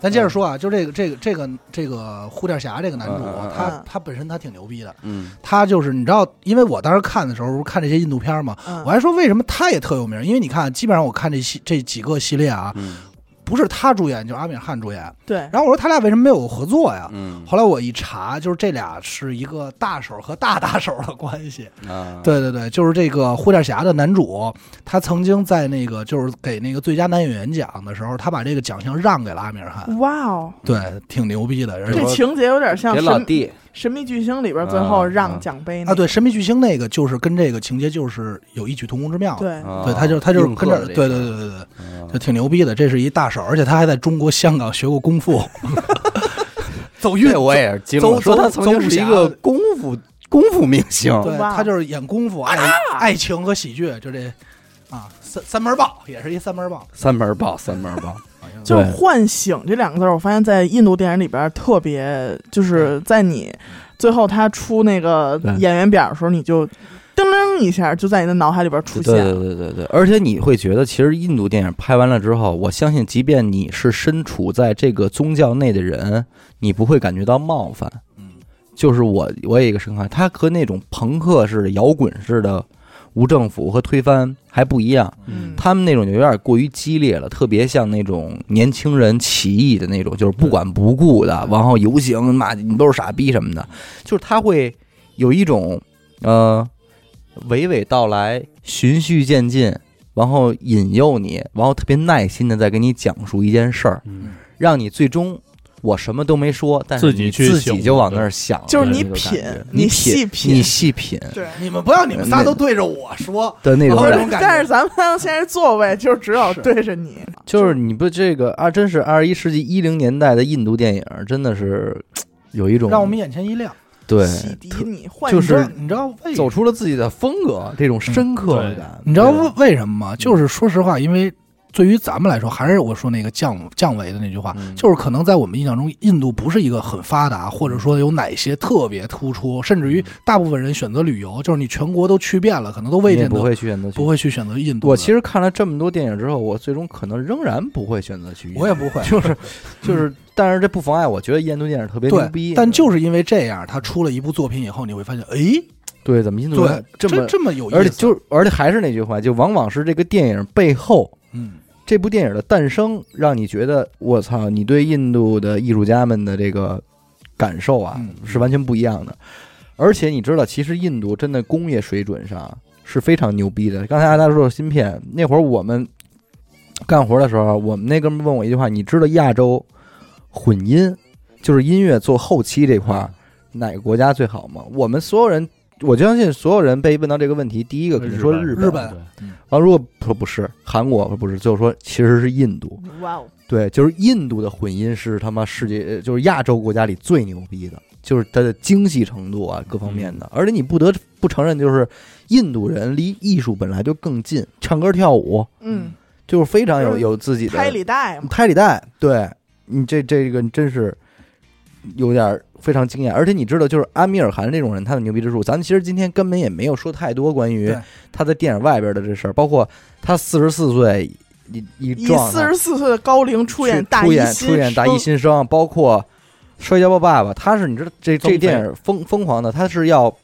嗯咱接着说啊，就这个这个这个这个护垫侠这个男主嗯嗯嗯，他嗯。他本身他挺牛逼的，嗯。他就是你知道，因为我当时看的时候不是看这些印度片嘛，嗯。我还说为什么他也特有名，因为你看，基本上我看这系这几个系列啊，嗯不是他主演就是阿米尔汗主演，对，然后我说他俩为什么没有合作呀？嗯后来我一查，就是这俩是一个大手和大大手的关系。啊，对对对，就是这个护垫侠的男主，他曾经在那个就是给那个最佳男演员奖的时候，他把这个奖项让给了阿米尔汗，哇哦，对，挺牛逼的。而这情节有点像别老弟，神秘巨星里边最后让奖杯那啊，对，神秘巨星那个就是跟这个情节就是有异曲同工之妙。对啊对，他就他就是跟着，对对对对对，嗯就挺牛逼的。这是一大手，而且他还在中国香港学过功夫，走运这我也是惊走了，说他走曾经是一个功夫功夫明星，对他就是演功夫、爱爱情和喜剧，就这啊三三门报，也是一三门报。三门报三门报，就是唤醒这两个字儿，我发现在印度电影里边特别，就是在你最后他出那个演员表的时候，你就噔噔一下就在你的脑海里边出对对。对对对，而且你会觉得，其实印度电影拍完了之后，我相信，即便你是身处在这个宗教内的人，你不会感觉到冒犯。嗯，就是我，我有一个深刻，它和那种朋克式的、摇滚式的无政府和推翻还不一样。嗯，他们那种就有点过于激烈了，特别像那种年轻人起义的那种，就是不管不顾的，然后游行骂你都是傻逼什么的，就是他会有一种呃娓娓道来、循序渐进，然后引诱你，然后特别耐心的在给你讲述一件事让你最终。我什么都没说，但是自己你自己就往那儿想了，就是你品你你细品你细品对。你们不要你们仨都对着我说，的那种感觉但是咱们现在座位就只有对着你，就是你不这个啊，真是二十一世纪一零年代的印度电影，真的是 有一种让我们眼前一亮。对洗涤你，就是你知道为走出了自己的风格，这种深刻的感。你知道为为什么吗？就是说实话，因为对于咱们来说，还是我说那个降降维的那句话，嗯就是可能在我们印象中，印度不是一个很发达，或者说有哪些特别突出，甚至于大部分人选择旅游，就是你全国都去遍了，可能都未你也不会去选择去不。会去选择印度。我其实看了这么多电影之后，我最终可能仍然不会选择去印度。我也不会，就是就是，但是这不妨碍我觉得印度电影特别牛逼。，但就是因为这样，他出了一部作品以后，你会发现，哎，对，怎么印度这么，这么有意思，而且就而且还是那句话，就往往是这个电影背后嗯，这部电影的诞生，让你觉得我操，你对印度的艺术家们的这个感受啊，嗯是完全不一样的。而且你知道，其实印度真的工业水准上是非常牛逼的。刚才阿达说的芯片，那会儿我们干活的时候，我们那哥们儿问我一句话：“你知道亚洲混音就是音乐做后期这块儿哪个国家最好吗？”我们所有人，我相信所有人被问到这个问题，第一个肯定说日日本。对。完，如果说不是韩国，不是，就是说其实是印度。哇哦，对，就是印度的混音是他妈世界，呃就是亚洲国家里最牛逼的，就是它的精细程度啊，各方面的。而且你不得不承认，就是印度人离艺术本来就更近，唱歌跳舞嗯，就是非常有有自己的拍里带嘛，胎里带。对。你这这个真是有点非常惊艳。而且你知道，就是阿米尔汗这种人，他的牛逼之处，咱们其实今天根本也没有说太多关于他在电影外边的这事儿，包括他四十四岁一一以状态四十四岁的高龄出演去出演大一新出演大一新生，包括《摔跤吧，爸爸》，他是你知道这这电影疯疯狂的，他是要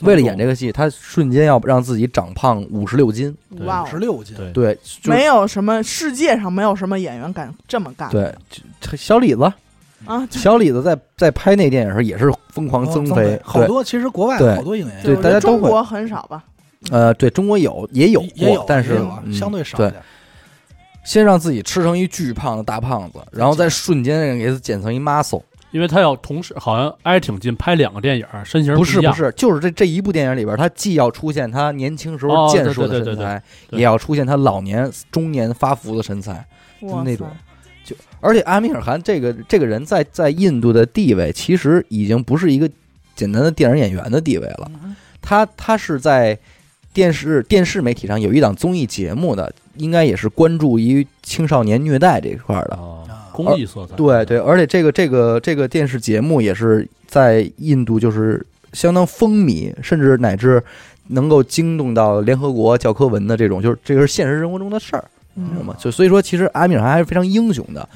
为了演这个戏，他瞬间要让自己长胖五十六斤，对哇哦。十六斤，对没有什么世界上没有什么演员敢这么干。对，就小李子，啊，小李子在在拍那电影时候也是疯狂增哦肥，好多其实国外好多影演员对大家都会中国很少吧？呃，对中国有也有也有过，但是啊嗯相对少对一点。先让自己吃成一巨胖的大胖子，然后再瞬间给他减成一 muscle，因为他要同时好像挨挺近拍两个电影，身形一样不是不，是，就是这这一部电影里边，他既要出现他年轻时候哦健硕的对对对对身材，也要出现他老年中年发福的身材，就那种就而且阿米尔汗这个这个人在在印度的地位，其实已经不是一个简单的电影演员的地位了，他他是在电视电视媒体上有一档综艺节目的，应该也是关注于青少年虐待这一块的。公益色彩，对对，而且这个这个这个电视节目也是在印度就是相当风靡，甚至乃至能够惊动到联合国教科文的这种，就是这个是现实生活中的事儿，你知道嗯吗？就所以说，其实阿米尔汗还是非常英雄的。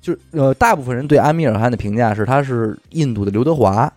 就是呃，大部分人对阿米尔汗的评价是他是印度的刘德华，啊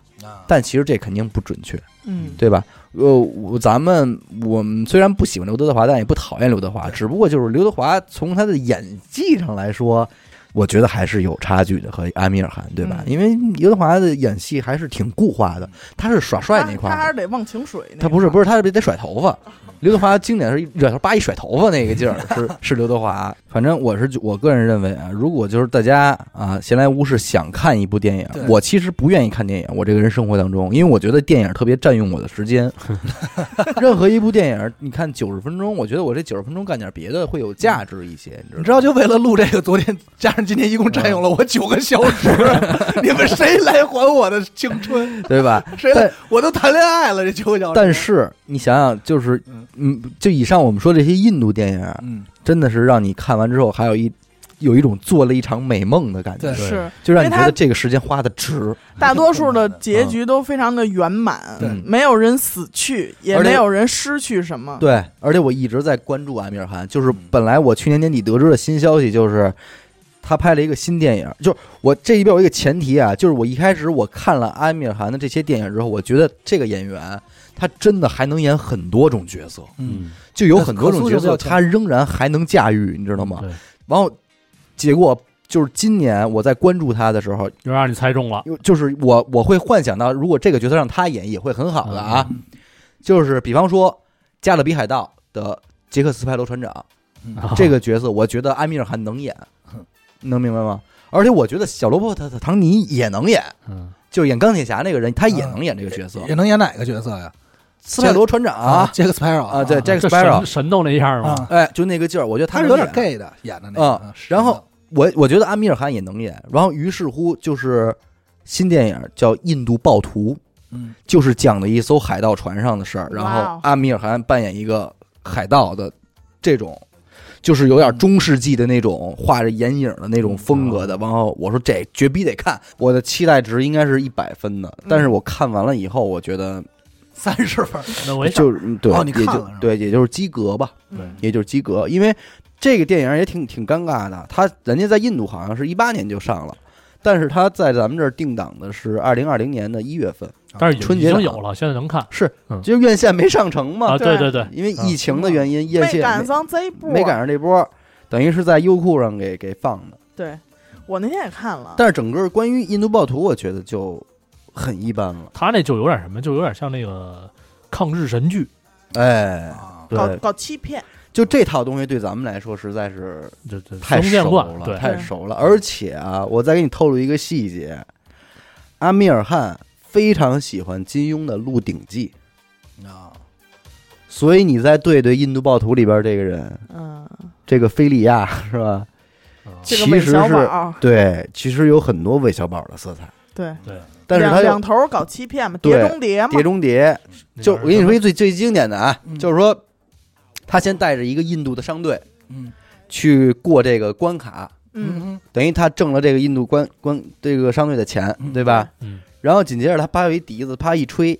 但其实这肯定不准确，嗯，对吧？呃，我咱们我们虽然不喜欢刘德华，但也不讨厌刘德华，只不过就是刘德华从他的演技上来说，我觉得还是有差距的和阿米尔汗，对吧？嗯因为刘德华的演戏还是挺固化的，他是耍帅那块儿，他他还是得忘情水。他不是不是他是得甩头发。刘德华经典是一惹头叭一甩头发那个劲儿，是 是刘德华。反正我是我个人认为啊，如果就是大家啊闲来无事想看一部电影，我其实不愿意看电影。我这个人生活当中，因为我觉得电影特别占用我的时间。任何一部电影，你看九十分钟，我觉得我这九十分钟干点别的会有价值一些，你知道？你知道，就为了录这个，昨天加上今天，一共占用了我九个小时。你们谁来还我的青春？对吧？谁来？我都谈恋爱了，这九个小时。但是你想想，就是嗯，就以上我们说这些印度电影，嗯，真的是让你看完之后，还有一有一种做了一场美梦的感觉对，是就让你觉得这个时间花的值。大多数的结局都非常的圆满，对嗯没有人死去，也没有人失去什么。对，而且我一直在关注阿米尔汗，就是嗯本来我去年年底得知的新消息就是。他拍了一个新电影，就是我这里边有一个前提啊，就是我一开始我看了阿米尔汗的这些电影之后，我觉得这个演员他真的还能演很多种角色，嗯，就有很多种角色他仍然还能驾驭，你知道吗？对，然后结果就是今年我在关注他的时候，又让你猜中了，有就是我我会幻想到，如果这个角色让他演也会很好的啊。就是比方说《加勒比海盗》的杰克斯派罗船长啊这个角色，我觉得埃米尔汗能演，能明白吗？而且我觉得小罗伯特·唐尼也能演，嗯，就演钢铁侠那个人，他也能演这个角色。也能演哪个角色呀？斯派罗船长啊，杰克斯派罗啊对这 Jack Sparrow 神神斗那样吗？啊，哎，就那个劲儿，我觉得他是有点 gay 的演的那然后我我觉得阿米尔汗也能演，然后于是乎就是新电影叫《印度暴徒》，嗯，就是讲的一艘海盗船上的事儿，然后阿米尔汗扮演一个海盗的这种，就是有点中世纪的那种画着眼影的那种风格的。然后我说这绝逼得看，我的期待值应该是一百分的，但是我看完了以后，我觉得三十分，那我也就对，哦你看也就了是吧？对，也就是及格吧，对。也就是及格，因为这个电影也挺挺尴尬的，他人家在印度好像是一八年就上了。但是他在咱们这儿定档的是二零二零年的一月份，但是春节档已经有了，现在能看是嗯。就院线没上成嘛，啊，对对对，因为疫情的原因，院线没赶上这一波，没赶上这波，等于是在优酷上给给放的。对，我那天也看了，但是整个关于印度暴徒，我觉得就很一般了。他那就有点什么，就有点像那个抗日神剧，哎，搞，搞欺骗，就这套东西对咱们来说实在是这这太熟见惯了，对，太熟了。而且啊，我再给你透露一个细节，阿米尔汗非常喜欢金庸的《鹿鼎记》，啊，所以你再对对印度暴徒里边这个人，嗯，这个菲利亚是吧？嗯这个韦小其实是宝，对，其实有很多韦小宝的色彩，对，对，但是他两两头搞欺骗嘛，对碟中谍嘛。碟，中谍，就我跟你说一最最经典的啊，嗯。就是说他先带着一个印度的商队嗯。去过这个关卡，嗯，嗯等于他挣了这个印度关关这个商队的钱，嗯对吧？嗯，然后紧接着他啪有一笛子，啪一吹，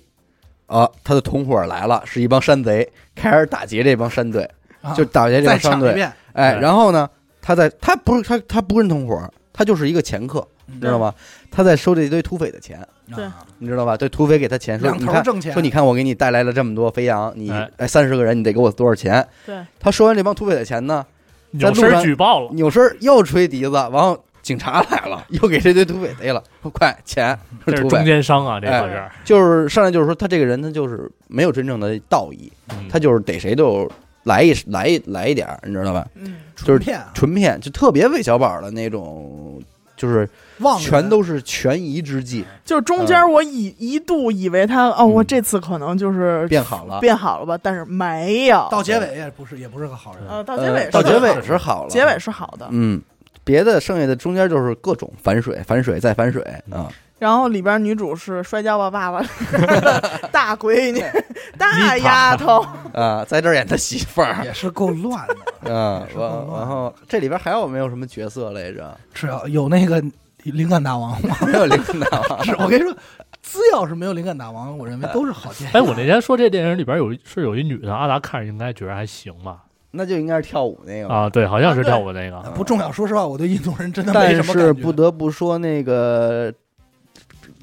啊，他的同伙来了，是一帮山贼，开始打劫这帮山队，啊就打劫这再帮山队。哎，然后呢，他在他不是他他不是同伙，他就是一个掮客，你知道吗？他在收这一堆土匪的钱，对。啊你知道吧？对土匪给他钱，说两你看头挣钱，说你看我给你带来了这么多肥羊，你哎哎三十个人，你得给我多少钱？对，他收完这帮土匪的钱呢，有事儿举报了，扭身儿又吹笛子，然后警察来了，又给这堆土匪逮了，说快钱，这是中匪。间商啊，这哎个是，就是上来就是说他这个人他就是没有真正的道义，嗯。他就是逮谁都来一来一来一点儿，你知道吧？嗯，就是纯骗啊纯骗，就特别韦小宝的那种，就是全都是权宜之计，就是中间我一一度以为他哦，我这次可能就是变好了。变好了吧，但是没有，到结尾也不是也不是个好人，呃，到结呃尾是到结尾好是好了，结尾是好的，嗯，别的剩下的中间就是各种反水、反水再反水啊。然后里边女主是摔跤吧爸爸 大闺女大丫头，啊，在这儿演他媳妇儿，也是够乱的。啊，是够完然后这里边还有没有什么角色来着？是啊，有那个灵感大王吗？没有灵感大王，是我跟你说，只要是没有灵感大王，我认为都是好电影。哎，我那天说这电影里边有一是有一女的，阿达看着应该觉得还行吧？那就应该是跳舞那个啊，对，好像是跳舞那个，不重要，说实话，我对印度人真的没但什么感觉是不得不说，那个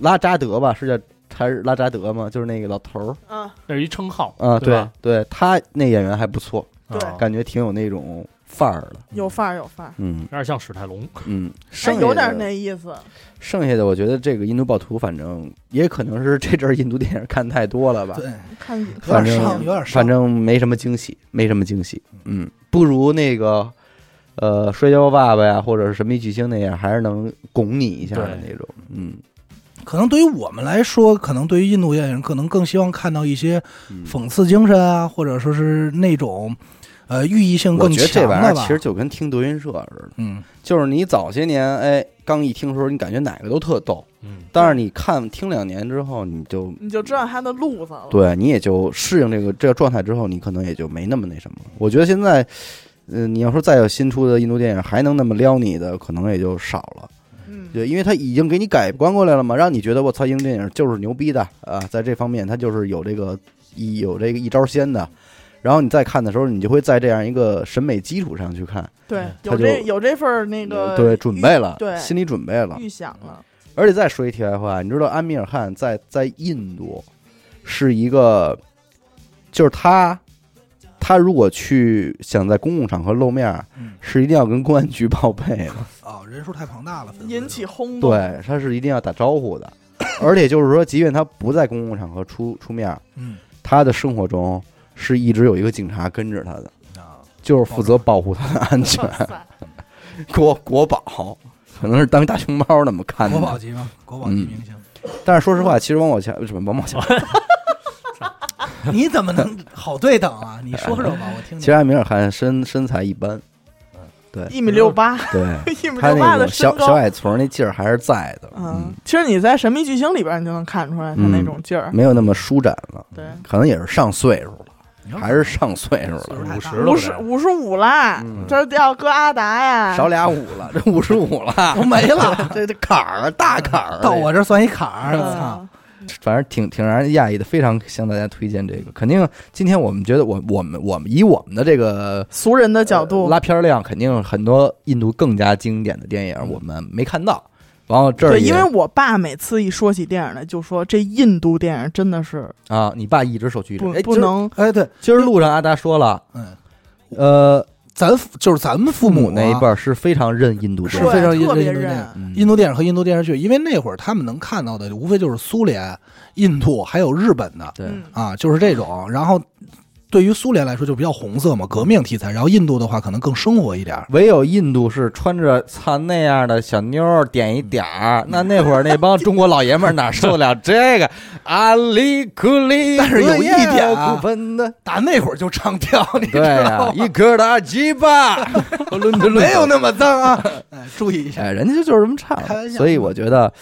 拉扎德吧，是叫还是拉扎德吗？就是那个老头儿。嗯，那是一称号啊，对对吧？对，他那演员还不错，对。啊感觉挺有那种范儿的。有范儿有范儿，嗯。有点像史泰龙，嗯，哎，剩下有点那意思，剩下的，我觉得这个印度暴徒，反正也可能是这阵儿印度电影看太多了吧，对，看有反正有点伤。反正没什么惊喜，没什么惊喜。嗯，不如那个呃《摔跤吧爸爸》呀，或者是《神秘巨星》那样，还是能拱你一下的那种。嗯，可能对于我们来说，可能对于印度电影，可能更希望看到一些嗯讽刺精神啊，或者说是那种呃寓意性我更觉得这玩意强的吧。儿其实就跟听德云社似的，嗯，就是你早些年哎刚一听的时候，你感觉哪个都特逗，嗯，但是你看听两年之后，你就你就知道他的路子了。对你也就适应这个这个状态之后，你可能也就没那么那什么。我觉得现在。嗯，你要说再有新出的印度电影还能那么撩你的，可能也就少了。嗯，对，因为他已经给你改观过来了嘛，让你觉得我操，英电影就是牛逼的啊，在这方面他就是有这个一有这个一招鲜的。然后你再看的时候，你就会在这样一个审美基础上去看，对，有这有这份儿那个对，准备了，对心理准备了。预想了，而且再说一题外话，你知道安米尔汗在在印度是一个，就是他他如果去想在公共场合露面，嗯。是一定要跟公安局报备的。啊，人数太庞大了，引起轰动。对，他是一定要打招呼的，而且就是说，即便他不在公共场合出出面，嗯。他的生活中是一直有一个警察跟着他的，啊，就是负责保护他的安全。国国宝，可能是当大熊猫那么看的。国宝级吗？国宝级嗯。明星，但是说实话，其实王宝强什么王宝强，你怎么能好对等啊？你说说吧，我听听。其实阿米尔汗身身材一般，对。一米六八，对。一米他六八那的身高。种小小。矮矬那劲儿还是在的，嗯，其实你在《神秘巨星》里边，你就能看出来他嗯那种劲儿。没有那么舒展了，对，可能也是上岁数了，还是上岁数了，岁数太大50了五十五十五啦，嗯。这要搁阿达呀，少俩五了，这五十五了，都没了，这这坎儿大坎儿，到我这算一坎儿，我操！嗯反正挺挺让人讶异的，非常向大家推荐这个。肯定今天我们觉得我我们我们以我们的这个俗人的角呃度，拉片儿量，肯定很多印度更加经典的电影我们没看到。然后这儿对，因为我爸每次一说起电影来，就说这印度电影真的是啊，你爸一直受屈一指不，哎，不能哎，对，今儿路上阿达说了，嗯，呃，咱就是咱们父父母啊那一辈儿是非常认印度是非常对特别印印度电影印度电影和印度电视剧，因为那会儿他们能看到的无非就是苏联、印度还有日本的啊，就是这种。然后对于苏联来说就比较红色嘛，革命题材。然后印度的话可能更生活一点儿。唯有印度是穿着操那样的小妞儿点一点儿，那那会儿那帮中国老爷们儿哪受得了这个？阿里库里，但是有一点啊的，打那会儿就唱跳，你知对呀、道吗？一颗大鸡巴，没有那么脏啊！哎，注意一下。哎，人家就就是这么唱开玩，笑所以我觉得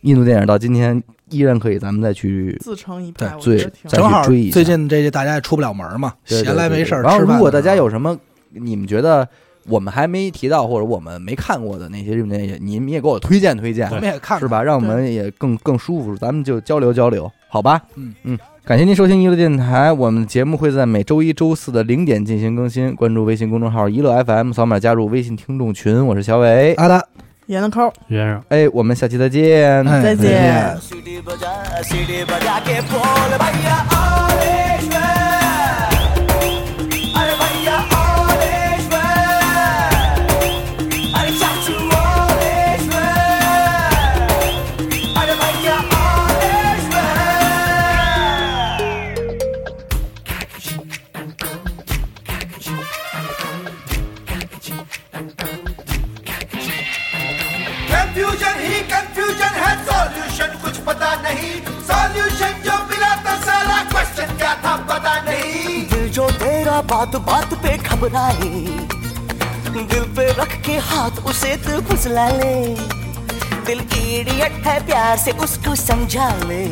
印度电影到今天依然可以，咱们再去自成一派，对正好追一下最近这些大家也出不了门嘛，对对闲来没事然后，如果大家有什么你们觉得我们还没提到或者我们没看过的那些日本电影，你们也给我推荐推荐我，们也看看是？吧？让我们也更更舒服，咱们就交流交流，好吧？嗯嗯。感谢您收听娱乐电台，我们的节目会在每周一周四的零点进行更新。关注微信公众号“娱乐 FM”，扫码加入微信听众群。我是小伟，阿达，严的扣先生，哎，我们下期，再见。再见。जो बात बात पे घबराए? दिल पे रख के हाथ उसे तू फुसला ले। दिल इडियट है प्यार से उसको समझा ले।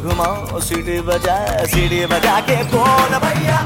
घुमाओ सीढ़ी बजा सीढ़ी बजा के कौन भैया